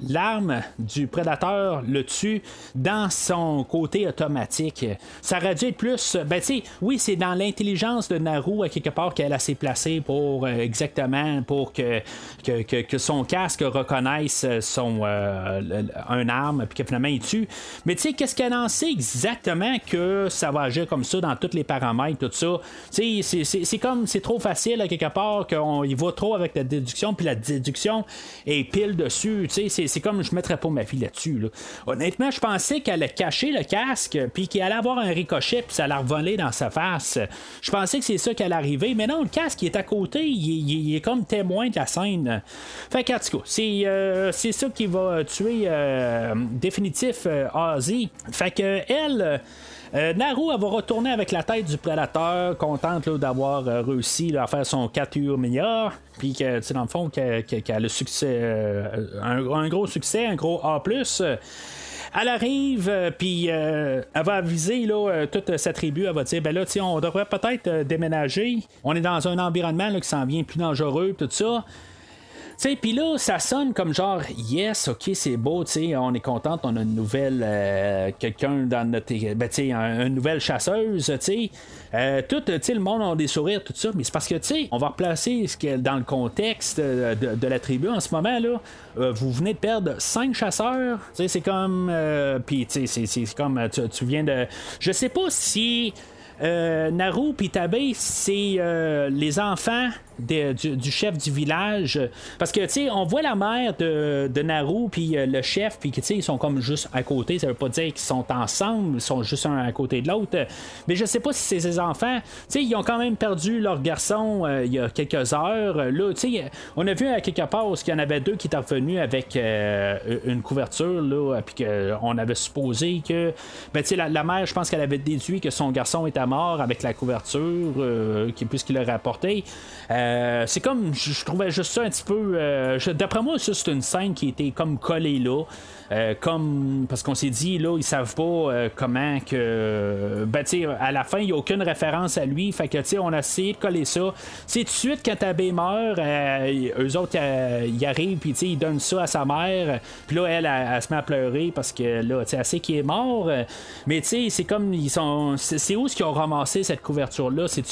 [SPEAKER 2] l'arme la, du prédateur le tue dans son côté automatique. Ça aurait dû être plus, ben tu sais, oui, c'est dans l'intelligence de Naru à quelque part qu'elle a s'est placée pour euh, exactement pour que que, que, son casque reconnaisse son euh, un arme puis que finalement il tue. Mais tu sais, qu'est-ce qu'elle en sait exactement que ça va agir comme ça dans les paramètres, tout ça. C'est comme, c'est trop facile quelque part qu'on y va trop avec la déduction, puis la déduction est pile dessus. C'est comme, je mettrais pas ma fille là-dessus. Honnêtement, je pensais qu'elle allait cacher le casque, puis qu'elle allait avoir un ricochet, puis ça allait revoler dans sa face. Je pensais que c'est ça qui allait arriver, mais non, le casque qui est à côté, il, est comme témoin de la scène. Fait qu'en tout cas, c'est euh, ça qui va tuer euh, définitif euh, Ozzy. Fait que elle. Euh, Naru, va retourner avec la tête du prédateur, contente d'avoir euh, réussi à faire son 4 meilleur. Puis que, dans le fond, qu'elle a le succès, euh, un, gros succès, un gros A. Elle arrive, puis elle va aviser là, toute sa tribu. Elle va dire ben là, on devrait peut-être déménager. On est dans un environnement qui s'en vient plus dangereux, tout ça sais, puis là, ça sonne comme genre, yes, ok, c'est beau, tu sais, on est content, on a une nouvelle, euh, quelqu'un dans notre, ben, tu sais, une nouvelle chasseuse, tu sais. Euh, tout, le monde a des sourires, tout ça, mais c'est parce que, tu sais, on va replacer ce dans le contexte de, la tribu en ce moment, là. Euh, vous venez de perdre cinq chasseurs, tu sais, c'est comme, puis, tu c'est comme, tu, tu, viens de. Je sais pas si. Naru et Tabé, c'est les enfants du, chef du village. Parce que, tu sais, on voit la mère de, Naru, puis euh, le chef, puis, tu sais, ils sont comme juste à côté. Ça veut pas dire qu'ils sont ensemble, ils sont juste un à côté de l'autre. Mais je sais pas si c'est ses enfants. Tu sais, ils ont quand même perdu leur garçon euh, il y a quelques heures. Là, tu sais, on a vu à quelque part qu'il y en avait deux qui étaient revenus avec euh, une couverture, là, puis qu'on avait supposé que, ben, tu sais, la, mère, je pense qu'elle avait déduit que son garçon était mort avec la couverture, puisqu'il leur apporté. Euh, c'est comme, je, trouvais juste ça un petit peu. Euh, d'après moi, ça, c'est une scène qui était comme collée là. Euh, comme parce qu'on s'est dit là ils savent pas euh, comment que ben tu à la fin il a aucune référence à lui. Fait que tu on a essayé de coller ça. C'est tout de suite quand Tabé meurt euh, eux autres ils arrivent puis ils donnent ça à sa mère. Puis là elle, elle, se met à pleurer parce que là tu elle sait qu'il est mort. Mais tu sais c'est comme ils sont c'est où ce qu'ils ont ramassé cette couverture là c'est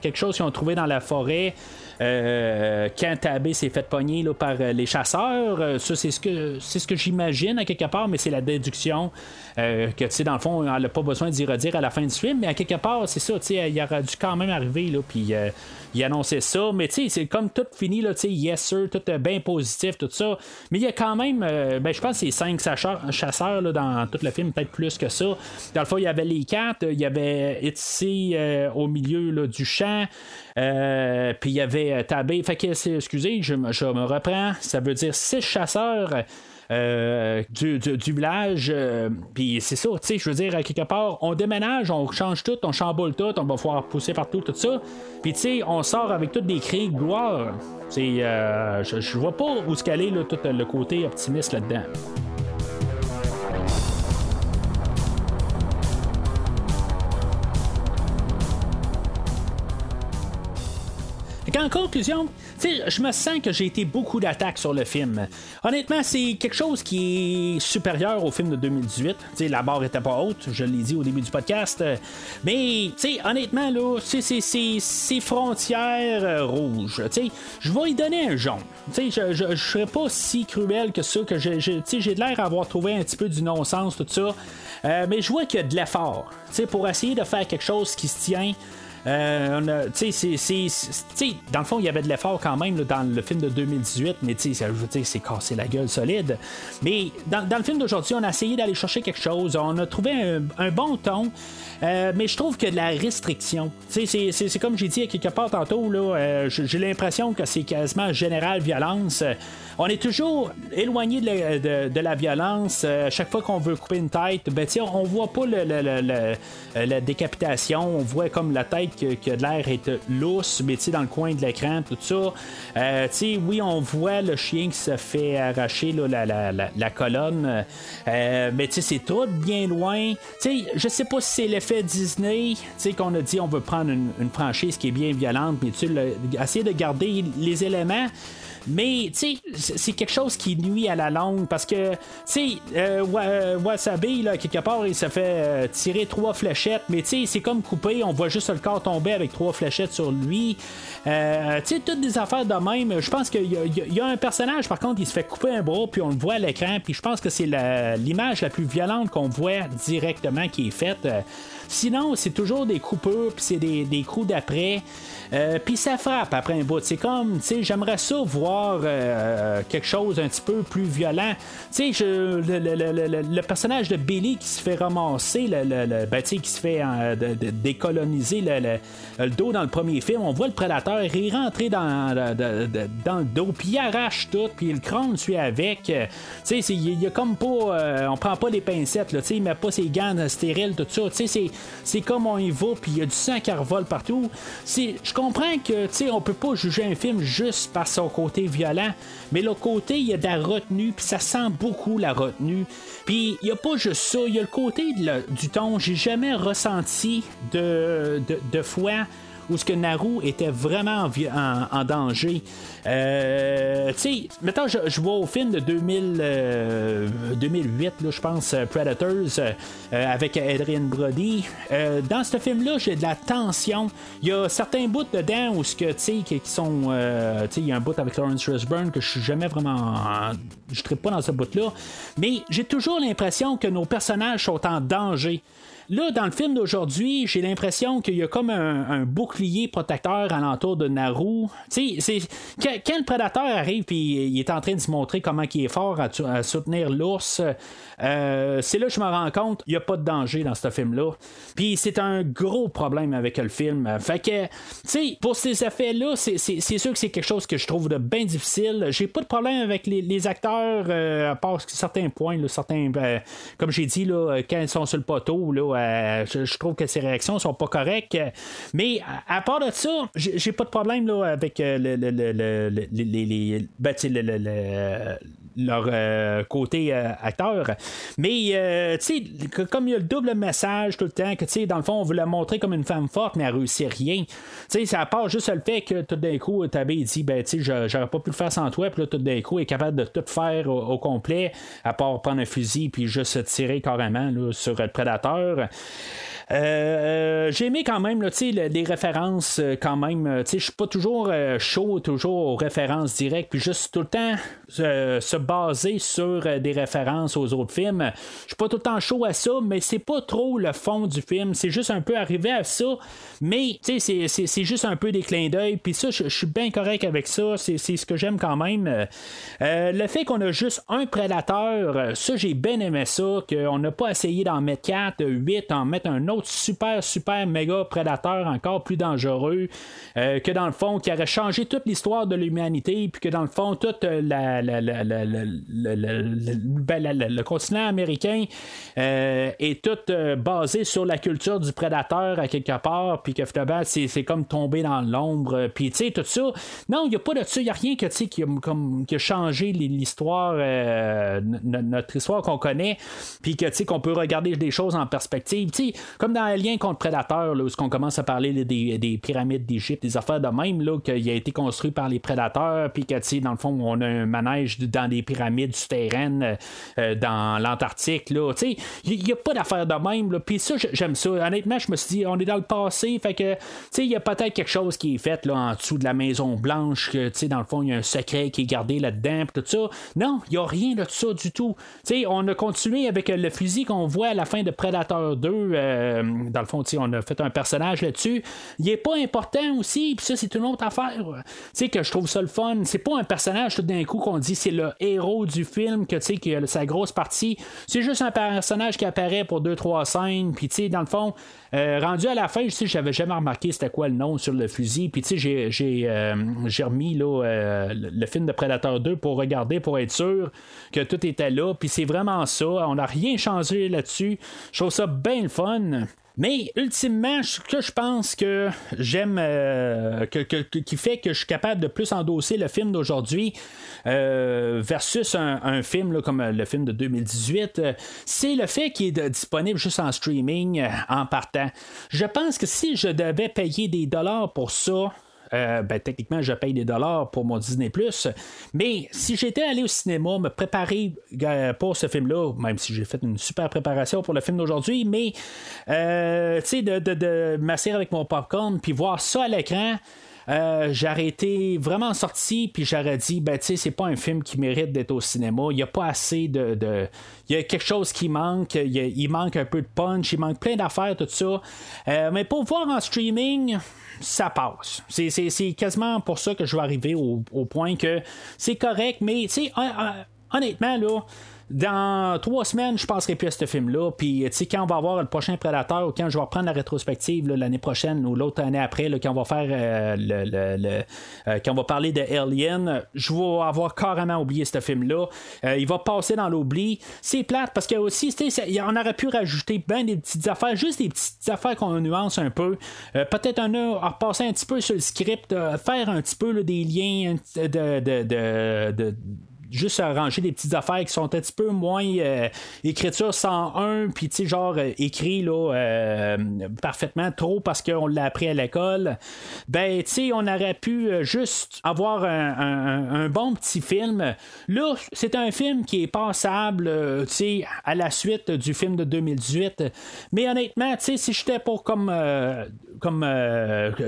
[SPEAKER 2] quelque chose qu'ils ont trouvé dans la forêt? Euh, quand Tabé s'est fait pogner par les chasseurs. ça, c'est ce que c'est ce que j'imagine à quelque part, mais c'est la déduction euh, que, tu sais, dans le fond, elle n'a pas besoin d'y redire à la fin du film, mais à quelque part, c'est ça, tu sais, il aurait dû quand même arriver, là, puis euh, il annonçait ça, mais tu sais, c'est comme tout fini, là, tu sais, yes sir, tout bien positif, tout ça, mais il y a quand même, euh, ben, je pense c'est cinq chasseurs, là, dans tout le film, peut-être plus que ça. Dans le fond, il y avait les quatre, il y avait It ici au milieu du champ. puis il y avait Tabé. Fait que, excusez, je, je, me reprends. Ça veut dire six chasseurs. Euh, du, village. Euh, puis c'est ça, tu sais, je veux dire, quelque part, on déménage, on change tout, on chamboule tout, on va pouvoir pousser partout, tout ça. Puis tu sais, on sort avec toutes des cris de gloire. Euh, je, je vois pas où se caler là, tout le côté optimiste là-dedans. en conclusion, je me sens que j'ai été beaucoup d'attaques sur le film. Honnêtement, c'est quelque chose qui est supérieur au film de 2018. la barre était pas haute, je l'ai dit au début du podcast. Mais, honnêtement, là, c'est frontières euh, rouges. Je vais y donner un jaune. Je ne serais pas si cruel que ça, que j'ai de l'air d'avoir trouvé un petit peu du non-sens, tout ça. Euh, mais je vois qu'il y a de l'effort pour essayer de faire quelque chose qui se tient. Euh, dans le fond, il y avait de l'effort quand même dans le film de 2018, mais c'est cassé la gueule solide. Mais dans, le film d'aujourd'hui, on a essayé d'aller chercher quelque chose. On a trouvé un, bon ton, euh, mais je trouve que de la restriction. C'est comme j'ai dit quelque part tantôt, euh, j'ai l'impression que c'est quasiment général violence on est toujours éloigné de la, violence. Euh, chaque fois qu'on veut couper une tête, ben, on voit pas euh, la décapitation. On voit comme la tête de l'air est lousse, mais dans le coin de l'écran, tout ça. Euh, oui, on voit le chien qui se fait arracher la, colonne. mais c'est tout bien loin. sais, je sais pas si c'est l'effet Disney qu'on a dit on veut prendre une, franchise qui est bien violente, mais tu essayer de garder les éléments. Mais, tu sais, c'est quelque chose qui nuit à la langue parce que, tu sais, euh, euh, Wasabi, là, quelque part, il se fait euh, tirer trois fléchettes, mais, tu sais, c'est comme coupé, on voit juste le corps tomber avec trois fléchettes sur lui. tu sais, toutes des affaires de même. Je pense qu'il y, a un personnage, par contre, il se fait couper un bras, puis on le voit à l'écran, puis je pense que c'est l'image la, plus violente qu'on voit directement qui est faite. Sinon, c'est toujours des coupures, puis c'est des coups d'après. Euh, puis ça frappe après un bout. C'est comme, tu sais, j'aimerais ça voir euh, quelque chose un petit peu plus violent. Tu sais, le, personnage de Billy qui se fait ramasser, le, ben, qui se fait euh, décoloniser le, dos dans le premier film, on voit le prédateur, il rentrer dans, dans le dos, puis il arrache tout, puis le crâne suit avec. tu sais, il y a comme pas. on prend pas des pincettes, là, tu sais, il met pas ses gants stériles, tout ça. Tu sais, c'est comme on y va, puis il y a du sang qui revole partout. Je comprends que, tu on peut pas juger un film juste par son côté violent, mais l'autre côté, il y a de la retenue, puis ça sent beaucoup la retenue. Puis il y a pas juste ça, il y a le côté du ton. J'ai jamais ressenti de, de, de foi où ce que Naru était vraiment en, danger. Euh, tu sais, maintenant je, vois au film de 2000, 2008, euh, là, je pense, euh, Predators, avec Adrian Brody. dans ce film-là, j'ai de la tension. Il y a certains bouts dedans où ce que, tu sais, qui, sont, tu sais, il y a un bout avec Lawrence Fishburne que je suis jamais vraiment, je ne pas dans ce bout-là, mais j'ai toujours l'impression que nos personnages sont en danger. Là, dans le film d'aujourd'hui, j'ai l'impression qu'il y a comme un, bouclier protecteur alentour de Naru. Sais, quand, le prédateur arrive et il est en train de se montrer comment il est fort à, soutenir l'ours, euh, c'est là que je me rends compte il n'y a pas de danger dans ce film-là. Puis c'est un gros problème avec le film. Fait que, pour ces effets-là, c'est sûr que c'est quelque chose que je trouve de bien difficile. J'ai pas de problème avec les, acteurs, euh, à part certains points, certains, euh, comme j'ai dit, là, quand ils sont sur le poteau, là, euh, je, trouve que ses réactions sont pas correctes. Mais à, part de ça, j'ai pas de problème là, avec euh, le, les, ben, leur euh, côté acteur. Mais, tu sais, comme il y a le double message tout le temps, que, tu sais, dans le fond, on veut la montrer comme une femme forte, mais elle réussit rien. Tu sais, ça part juste le fait que tout d'un coup, Tabé dit, ben, tu sais, j'aurais pas pu le faire sans toi, puis là, tout d'un coup, elle est capable de tout faire au, complet, à part prendre un fusil, puis juste tirer carrément sur le prédateur. Euh, j'ai aimé quand même là, des références euh, quand même. Je suis pas toujours euh, chaud, toujours aux références directes, puis juste tout le temps se baser sur des références aux autres films. Je suis pas tout le temps chaud à ça, mais c'est pas trop le fond du film. C'est juste un peu arrivé à ça. Mais c'est juste un peu des clins d'œil. Puis ça, je suis bien correct avec ça. C'est ce que j'aime quand même. le fait qu'on a juste un prédateur, ça, j'ai bien aimé ça. Qu'on n'a pas essayé d'en mettre 4, 8, en mettre un autre super, super méga prédateur encore plus dangereux. que dans le fond, qui aurait changé toute l'histoire de l'humanité. Puis que dans le fond, toute la, le continent américain est tout basé sur la culture du prédateur à quelque part. Puis que finalement, c'est comme tomber dans l'ombre. Puis tu sais, tout ça. Non, il n'y a pas de ça. Il n'y a rien que, qui, a, comme, qui a changé l'histoire, notre histoire qu'on connaît. Puis que tu sais, qu'on peut regarder des choses en perspective. Tu sais, comme dans Alien contre Prédateur, là, où on commence à parler des, des pyramides d'Égypte, des affaires de même, là, qu'il a été construit par les prédateurs. Puis que tu sais, dans le fond, on a un manège dans des pyramides souterraines euh, dans l'Antarctique. Il n'y a pas d'affaires de même. Puis ça, j'aime ça. Honnêtement, je me suis dit, on est dans le passé. Fait que, il y a peut-être quelque chose qui est fait là, en dessous de la Maison Blanche. Que, dans le fond, il y a un secret qui est gardé là-dedans. Tout ça. Non, il n'y a rien de ça du tout. On a continué avec le fusil qu'on voit à la fin de Predator 2. Euh, dans le fond, on a fait un personnage là-dessus. Il est pas important aussi. Puis ça, c'est une autre affaire. Tu sais, que je trouve ça le fun. C'est pas un personnage tout d'un coup qu'on dit c'est le héros du film, que tu sais, qui a sa grosse partie. C'est juste un personnage qui apparaît pour deux, trois scènes. Puis tu sais, dans le fond, euh, rendu à la fin, je sais, j'avais jamais remarqué c'était quoi le nom sur le fusil. Puis tu sais, j'ai, euh, remis euh, le film de Predator 2 pour regarder, pour être sûr que tout était là. Puis c'est vraiment ça. On n'a rien changé là-dessus. Je trouve ça bien le fun. Mais ultimement, ce que je pense que j'aime, euh, qui fait que je suis capable de plus endosser le film d'aujourd'hui euh, versus un, film comme le film de 2018, euh, c'est le fait qu'il est disponible juste en streaming en partant. Je pense que si je devais payer des dollars pour ça, euh, ben, techniquement, je paye des dollars pour mon Disney. Mais si j'étais allé au cinéma, me préparer euh, pour ce film-là, même si j'ai fait une super préparation pour le film d'aujourd'hui, mais euh, de, de, de m'asseoir avec mon popcorn puis voir ça à l'écran. J'aurais été vraiment sorti, puis j'aurais dit, ben, tu sais, c'est pas un film qui mérite d'être au cinéma. Il n'y a pas assez de. Il y a quelque chose qui manque. Il, manque un peu de punch, il manque plein d'affaires, tout ça. mais pour voir en streaming, ça passe. C'est quasiment pour ça que je vais arriver au, au point que c'est correct, mais tu sais, honnêtement, là, dans trois semaines, je passerai plus à ce film-là. Puis, tu sais, quand on va avoir le prochain Prédateur ou quand je vais reprendre la rétrospective l'année prochaine ou l'autre année après, quand on va faire euh, le, euh, quand on va parler de Alien, je vais avoir carrément oublié ce film-là. Euh, il va passer dans l'oubli. C'est plate parce que aussi, on aurait pu rajouter bien des petites affaires, juste des petites affaires qu'on nuance un peu. Peut-être un a repasser un petit peu sur le script, faire un petit peu des liens de, de juste arranger des petites affaires qui sont un petit peu moins euh, écriture 101, puis tu genre euh, écrit là, euh, parfaitement trop parce qu'on l'a appris à l'école, ben tu sais, on aurait pu juste avoir un, bon petit film. Là, c'est un film qui est passable, tu sais, à la suite du film de 2018. Mais honnêtement, tu sais, si j'étais pour comme comme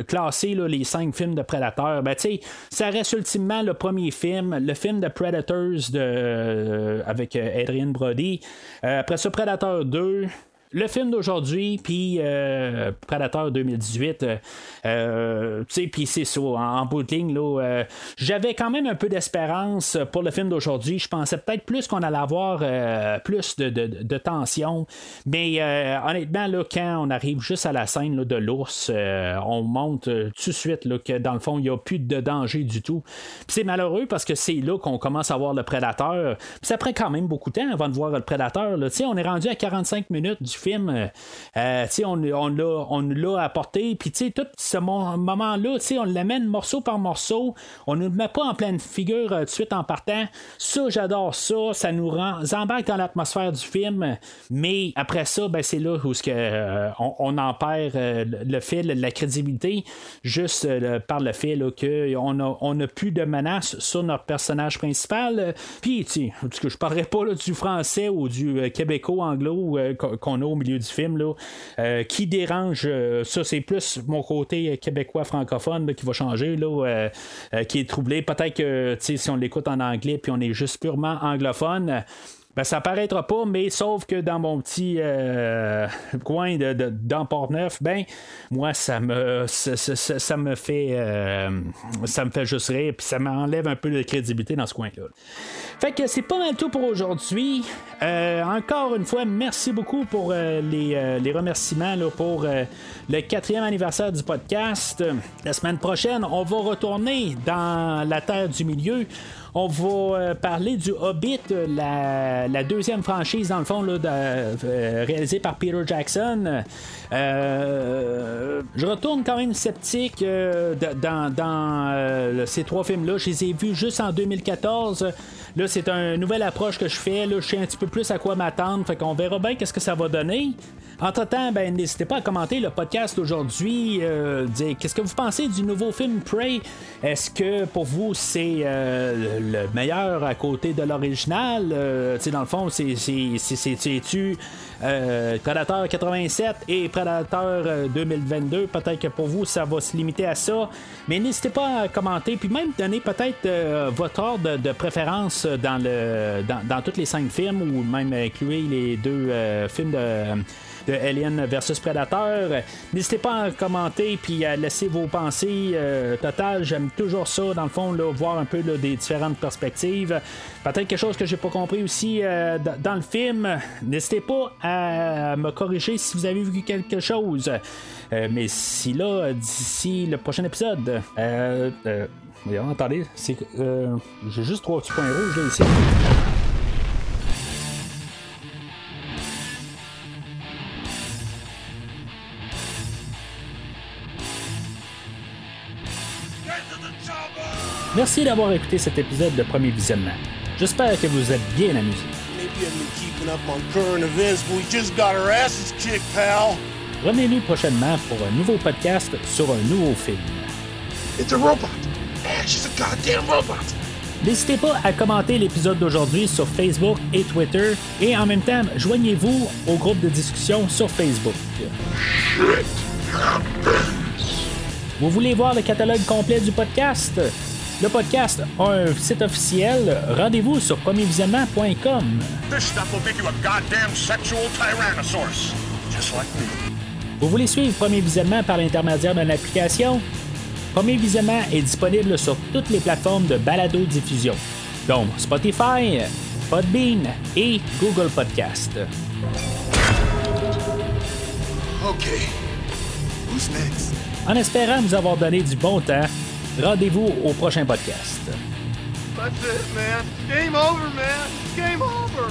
[SPEAKER 2] classer les cinq films de Predator, ben tu sais, ça reste ultimement le premier film, le film de Predator euh, avec euh, Adrian Brody. Euh, après ça, Predator 2 le film d'aujourd'hui, puis euh, Predator 2018, euh, euh, tu sais, puis c'est ça, en, bout de ligne, là, j'avais quand même un peu d'espérance pour le film d'aujourd'hui. Je pensais peut-être plus qu'on allait avoir plus de, tension, mais honnêtement, là, quand on arrive juste à la scène de l'ours, on monte tout de suite là, que dans le fond, il n'y a plus de danger du tout. c'est malheureux parce que c'est là qu'on commence à voir le prédateur. ça prend quand même beaucoup de temps avant de voir le prédateur. On est rendu à 45 minutes du film, euh, euh, on, on l'a apporté. Puis tout ce moment-là, on l'amène morceau par morceau. On ne le met pas en pleine figure euh, tout de suite en partant. Ça, j'adore ça. Ça nous rend dans l'atmosphère du film. Mais après ça, ben, c'est là où on, en perd le fait, la crédibilité, juste par le fait qu'on n'a on a plus de menaces sur notre personnage principal. Puis, je parlerai pas du français ou du québécois anglo qu'on a au milieu du film. Là, qui dérange, ça c'est plus mon côté québécois francophone qui va changer, là, qui est troublé. Peut-être que si on l'écoute en anglais puis on est juste purement anglophone. Ben, ça paraîtra pas, mais sauf que dans mon petit euh, coin de, de, dans Port-Neuf, ben, moi, ça me, ça, me fait, euh, ça me fait juste rire, puis ça m'enlève un peu de crédibilité dans ce coin-là. Fait que c'est pas mal tout pour aujourd'hui. Euh, encore une fois, merci beaucoup pour les, les, remerciements pour le quatrième anniversaire du podcast. La semaine prochaine, on va retourner dans la Terre du Milieu. On va euh, parler du Hobbit, la, deuxième franchise, dans le fond, euh, réalisée par Peter Jackson. Euh, je retourne quand même sceptique dans, ces trois films-là. Je les ai vus juste en 2014. Là, c'est une nouvelle approche que je fais. Là, je sais un petit peu plus à quoi m'attendre. Fait qu'on verra bien qu'est-ce que ça va donner. Entre-temps, ben, n'hésitez pas à commenter le podcast aujourd'hui. Euh, qu'est-ce que vous pensez du nouveau film Prey? Est-ce que pour vous, c'est euh, le meilleur à côté de l'original? Euh, dans le fond, c'est-tu Predator 87 et Predator 2022? Peut-être que pour vous, ça va se limiter à ça. Mais n'hésitez pas à commenter, puis même donner peut-être votre ordre de préférence dans, le, dans, dans tous les cinq films, ou même inclure les deux films de de Alien versus Predator. N'hésitez pas à commenter puis à laisser vos pensées. Euh, total, j'aime toujours ça, dans le fond, là, voir un peu des différentes perspectives. Peut-être quelque chose que j'ai pas compris aussi euh, dans le film. N'hésitez pas à me corriger si vous avez vu quelque chose. Euh, mais si là, d'ici le prochain épisode, euh, attendez, c'est, j'ai juste trois petits points rouges ici. Merci d'avoir écouté cet épisode de Premier Visionnement. J'espère que vous êtes bien amusés. Revenez-nous prochainement pour un nouveau podcast sur un nouveau film. N'hésitez pas à commenter l'épisode d'aujourd'hui sur Facebook et Twitter et en même temps, joignez-vous au groupe de discussion sur Facebook. Vous voulez voir le catalogue complet du podcast? Le podcast a un site officiel. Rendez-vous sur premiervisionnement.com. Vous voulez suivre Premier Visionnement par l'intermédiaire d'une application? Premier Visionnement est disponible sur toutes les plateformes de balado-diffusion, donc Spotify, Podbean et Google Podcast. OK. Who's next? En espérant vous avoir donné du bon temps, Rendez-vous au prochain podcast. That's it, man. Game over, man. Game over.